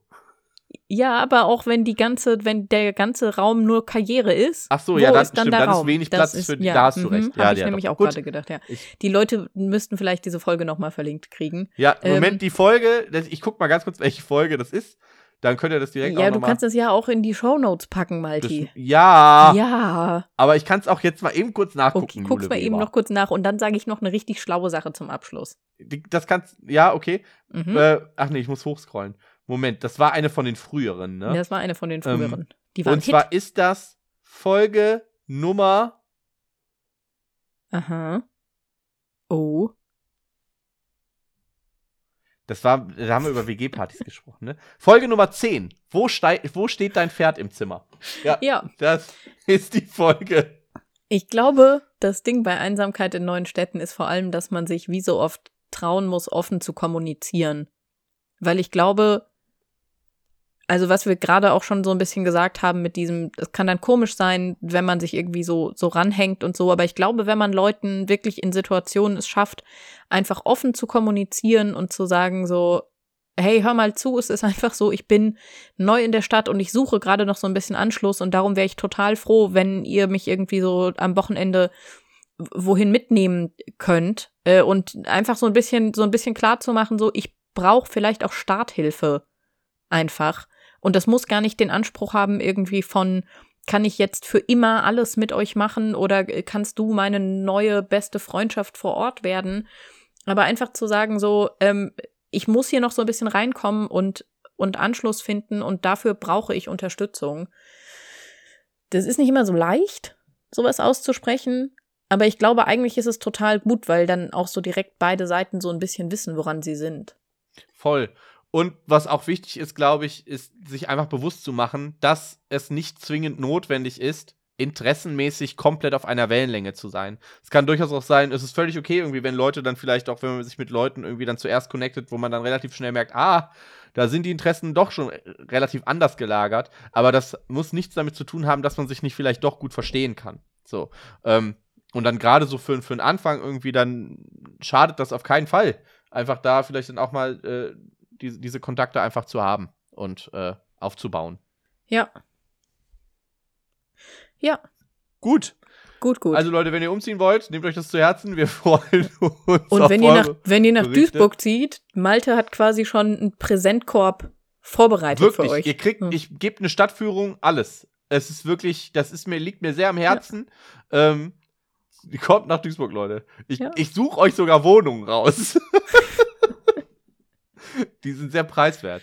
Ja, aber auch wenn die ganze, wenn der ganze Raum nur Karriere ist. Ach so, ja, dann ist dann stimmt, der dann ist wenig Das Platz ist- für die- ja, da hast du mhm, recht. Ja, Habe ich ja, nämlich auch gerade gedacht, ja. Ich- Die Leute müssten vielleicht diese Folge noch mal verlinkt kriegen. Ja, Ähm, Moment, die Folge, das, ich guck mal ganz kurz, welche Folge das ist. Dann könnt ihr das direkt auch Ja, du kannst das ja auch in die Shownotes packen, das, Malti. ja, Ja, aber ich kann es auch jetzt mal eben kurz nachgucken. okay, guck's Jule mal eben Weber. noch kurz nach und dann sage ich noch eine richtig schlaue Sache zum Abschluss. Das kannst, ja, okay. Mhm. Äh, ach nee, ich muss hochscrollen. Moment, das war eine von den früheren, ne? Das war eine von den Ähm, früheren. die war Und Hit. zwar ist das Folge Nummer, Aha. Oh. das war, da haben wir über WG-Partys gesprochen, ne? Folge Nummer 10. Wo, wo steht dein Pferd im Zimmer? Ja, Ja, das ist die Folge. ich glaube, das Ding bei Einsamkeit in neuen Städten ist vor allem, dass man sich wie so oft trauen muss, offen zu kommunizieren. Weil ich glaube, also was wir gerade auch schon so ein bisschen gesagt haben mit diesem, es kann dann komisch sein, wenn man sich irgendwie so, so ranhängt und so, aber ich glaube, wenn man Leuten wirklich in Situationen es schafft, einfach offen zu kommunizieren und zu sagen so, hey, hör mal zu, es ist einfach so, ich bin neu in der Stadt und ich suche gerade noch so ein bisschen Anschluss und darum wäre ich total froh, wenn ihr mich irgendwie so am Wochenende wohin mitnehmen könnt äh, und einfach so ein bisschen so ein bisschen klar zu machen, so ich brauche vielleicht auch Starthilfe einfach und das muss gar nicht den Anspruch haben irgendwie von kann ich jetzt für immer alles mit euch machen oder äh, kannst du meine neue beste Freundschaft vor Ort werden? Aber einfach zu sagen so, ähm, ich muss hier noch so ein bisschen reinkommen und, und Anschluss finden und dafür brauche ich Unterstützung. Das ist nicht immer so leicht, sowas auszusprechen, aber ich glaube, eigentlich ist es total gut, weil dann auch so direkt beide Seiten so ein bisschen wissen, woran sie sind. Voll. Und was auch wichtig ist, glaube ich, ist, sich einfach bewusst zu machen, dass es nicht zwingend notwendig ist, interessenmäßig komplett auf einer Wellenlänge zu sein. Es kann durchaus auch sein, es ist völlig okay, irgendwie, wenn Leute dann vielleicht auch, wenn man sich mit Leuten irgendwie dann zuerst connectet, wo man dann relativ schnell merkt, ah, da sind die Interessen doch schon äh, relativ anders gelagert. Aber das muss nichts damit zu tun haben, dass man sich nicht vielleicht doch gut verstehen kann. So. Ähm, und dann gerade so für, für den Anfang irgendwie, dann schadet das auf keinen Fall. Einfach da vielleicht dann auch mal äh, die, diese Kontakte einfach zu haben und äh, aufzubauen. Ja. Ja, Gut. gut, gut. Also Leute, wenn ihr umziehen wollt, nehmt euch das zu Herzen. Wir freuen uns und wenn ihr, nach, wenn ihr nach Berichte. Duisburg zieht, Malte hat quasi schon einen Präsentkorb vorbereitet für Wirklich, euch. ihr kriegt, Hm. ich gebe eine Stadtführung, alles. Es ist wirklich, das ist mir, liegt mir sehr am Herzen. Ja. Ähm, kommt nach Duisburg, Leute. Ich, ja. ich suche euch sogar Wohnungen raus. Die sind sehr preiswert.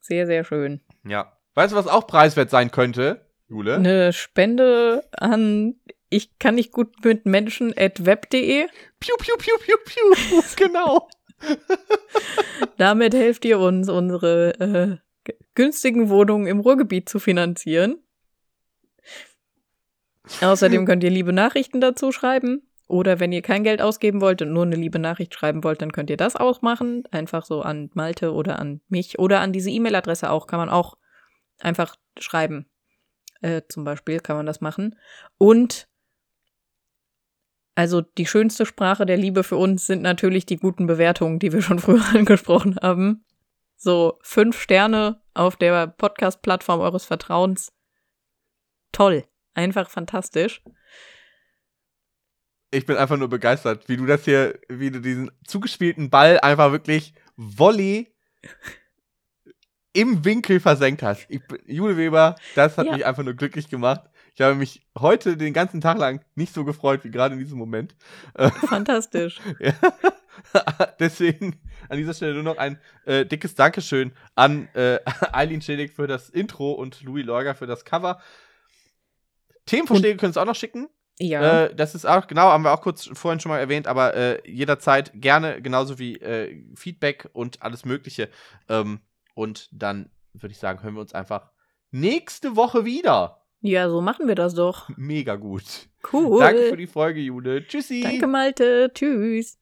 Sehr, sehr schön. Ja. Weißt du, was auch preiswert sein könnte, Jule? Eine Spende an ich kann nicht gut mit Menschen at web.de. Piu, piu, piu, piu, piu. genau. Damit helft ihr uns, unsere äh, günstigen Wohnungen im Ruhrgebiet zu finanzieren. Außerdem könnt ihr liebe Nachrichten dazu schreiben. Oder wenn ihr kein Geld ausgeben wollt und nur eine liebe Nachricht schreiben wollt, dann könnt ihr das auch machen. Einfach so an Malte oder an mich oder an diese E-Mail-Adresse auch. Kann man auch einfach schreiben. Äh, zum Beispiel kann man das machen. Und also die schönste Sprache der Liebe für uns sind natürlich die guten Bewertungen, die wir schon früher angesprochen haben. So fünf Sterne auf der Podcast-Plattform eures Vertrauens. Toll. Einfach fantastisch. Ich bin einfach nur begeistert, wie du das hier, wie du diesen zugespielten Ball einfach wirklich Volley im Winkel versenkt hast. Ich, Jule Weber, das hat ja. mich einfach nur glücklich gemacht. Ich habe mich heute den ganzen Tag lang nicht so gefreut wie gerade in diesem Moment. Fantastisch. Deswegen an dieser Stelle nur noch ein äh, dickes Dankeschön an äh, Eileen Schildig für das Intro und Louis Lorger für das Cover. Themenvorschläge können Sie auch noch schicken. Ja. Äh, das ist auch, genau, haben wir auch kurz vorhin schon mal erwähnt, aber äh, jederzeit gerne, genauso wie äh, Feedback und alles Mögliche. Ähm, und dann würde ich sagen, hören wir uns einfach nächste Woche wieder. Ja, so machen wir das doch. Mega gut. Cool. Danke für die Folge, Jude. Tschüssi. Danke, Malte. Tschüss.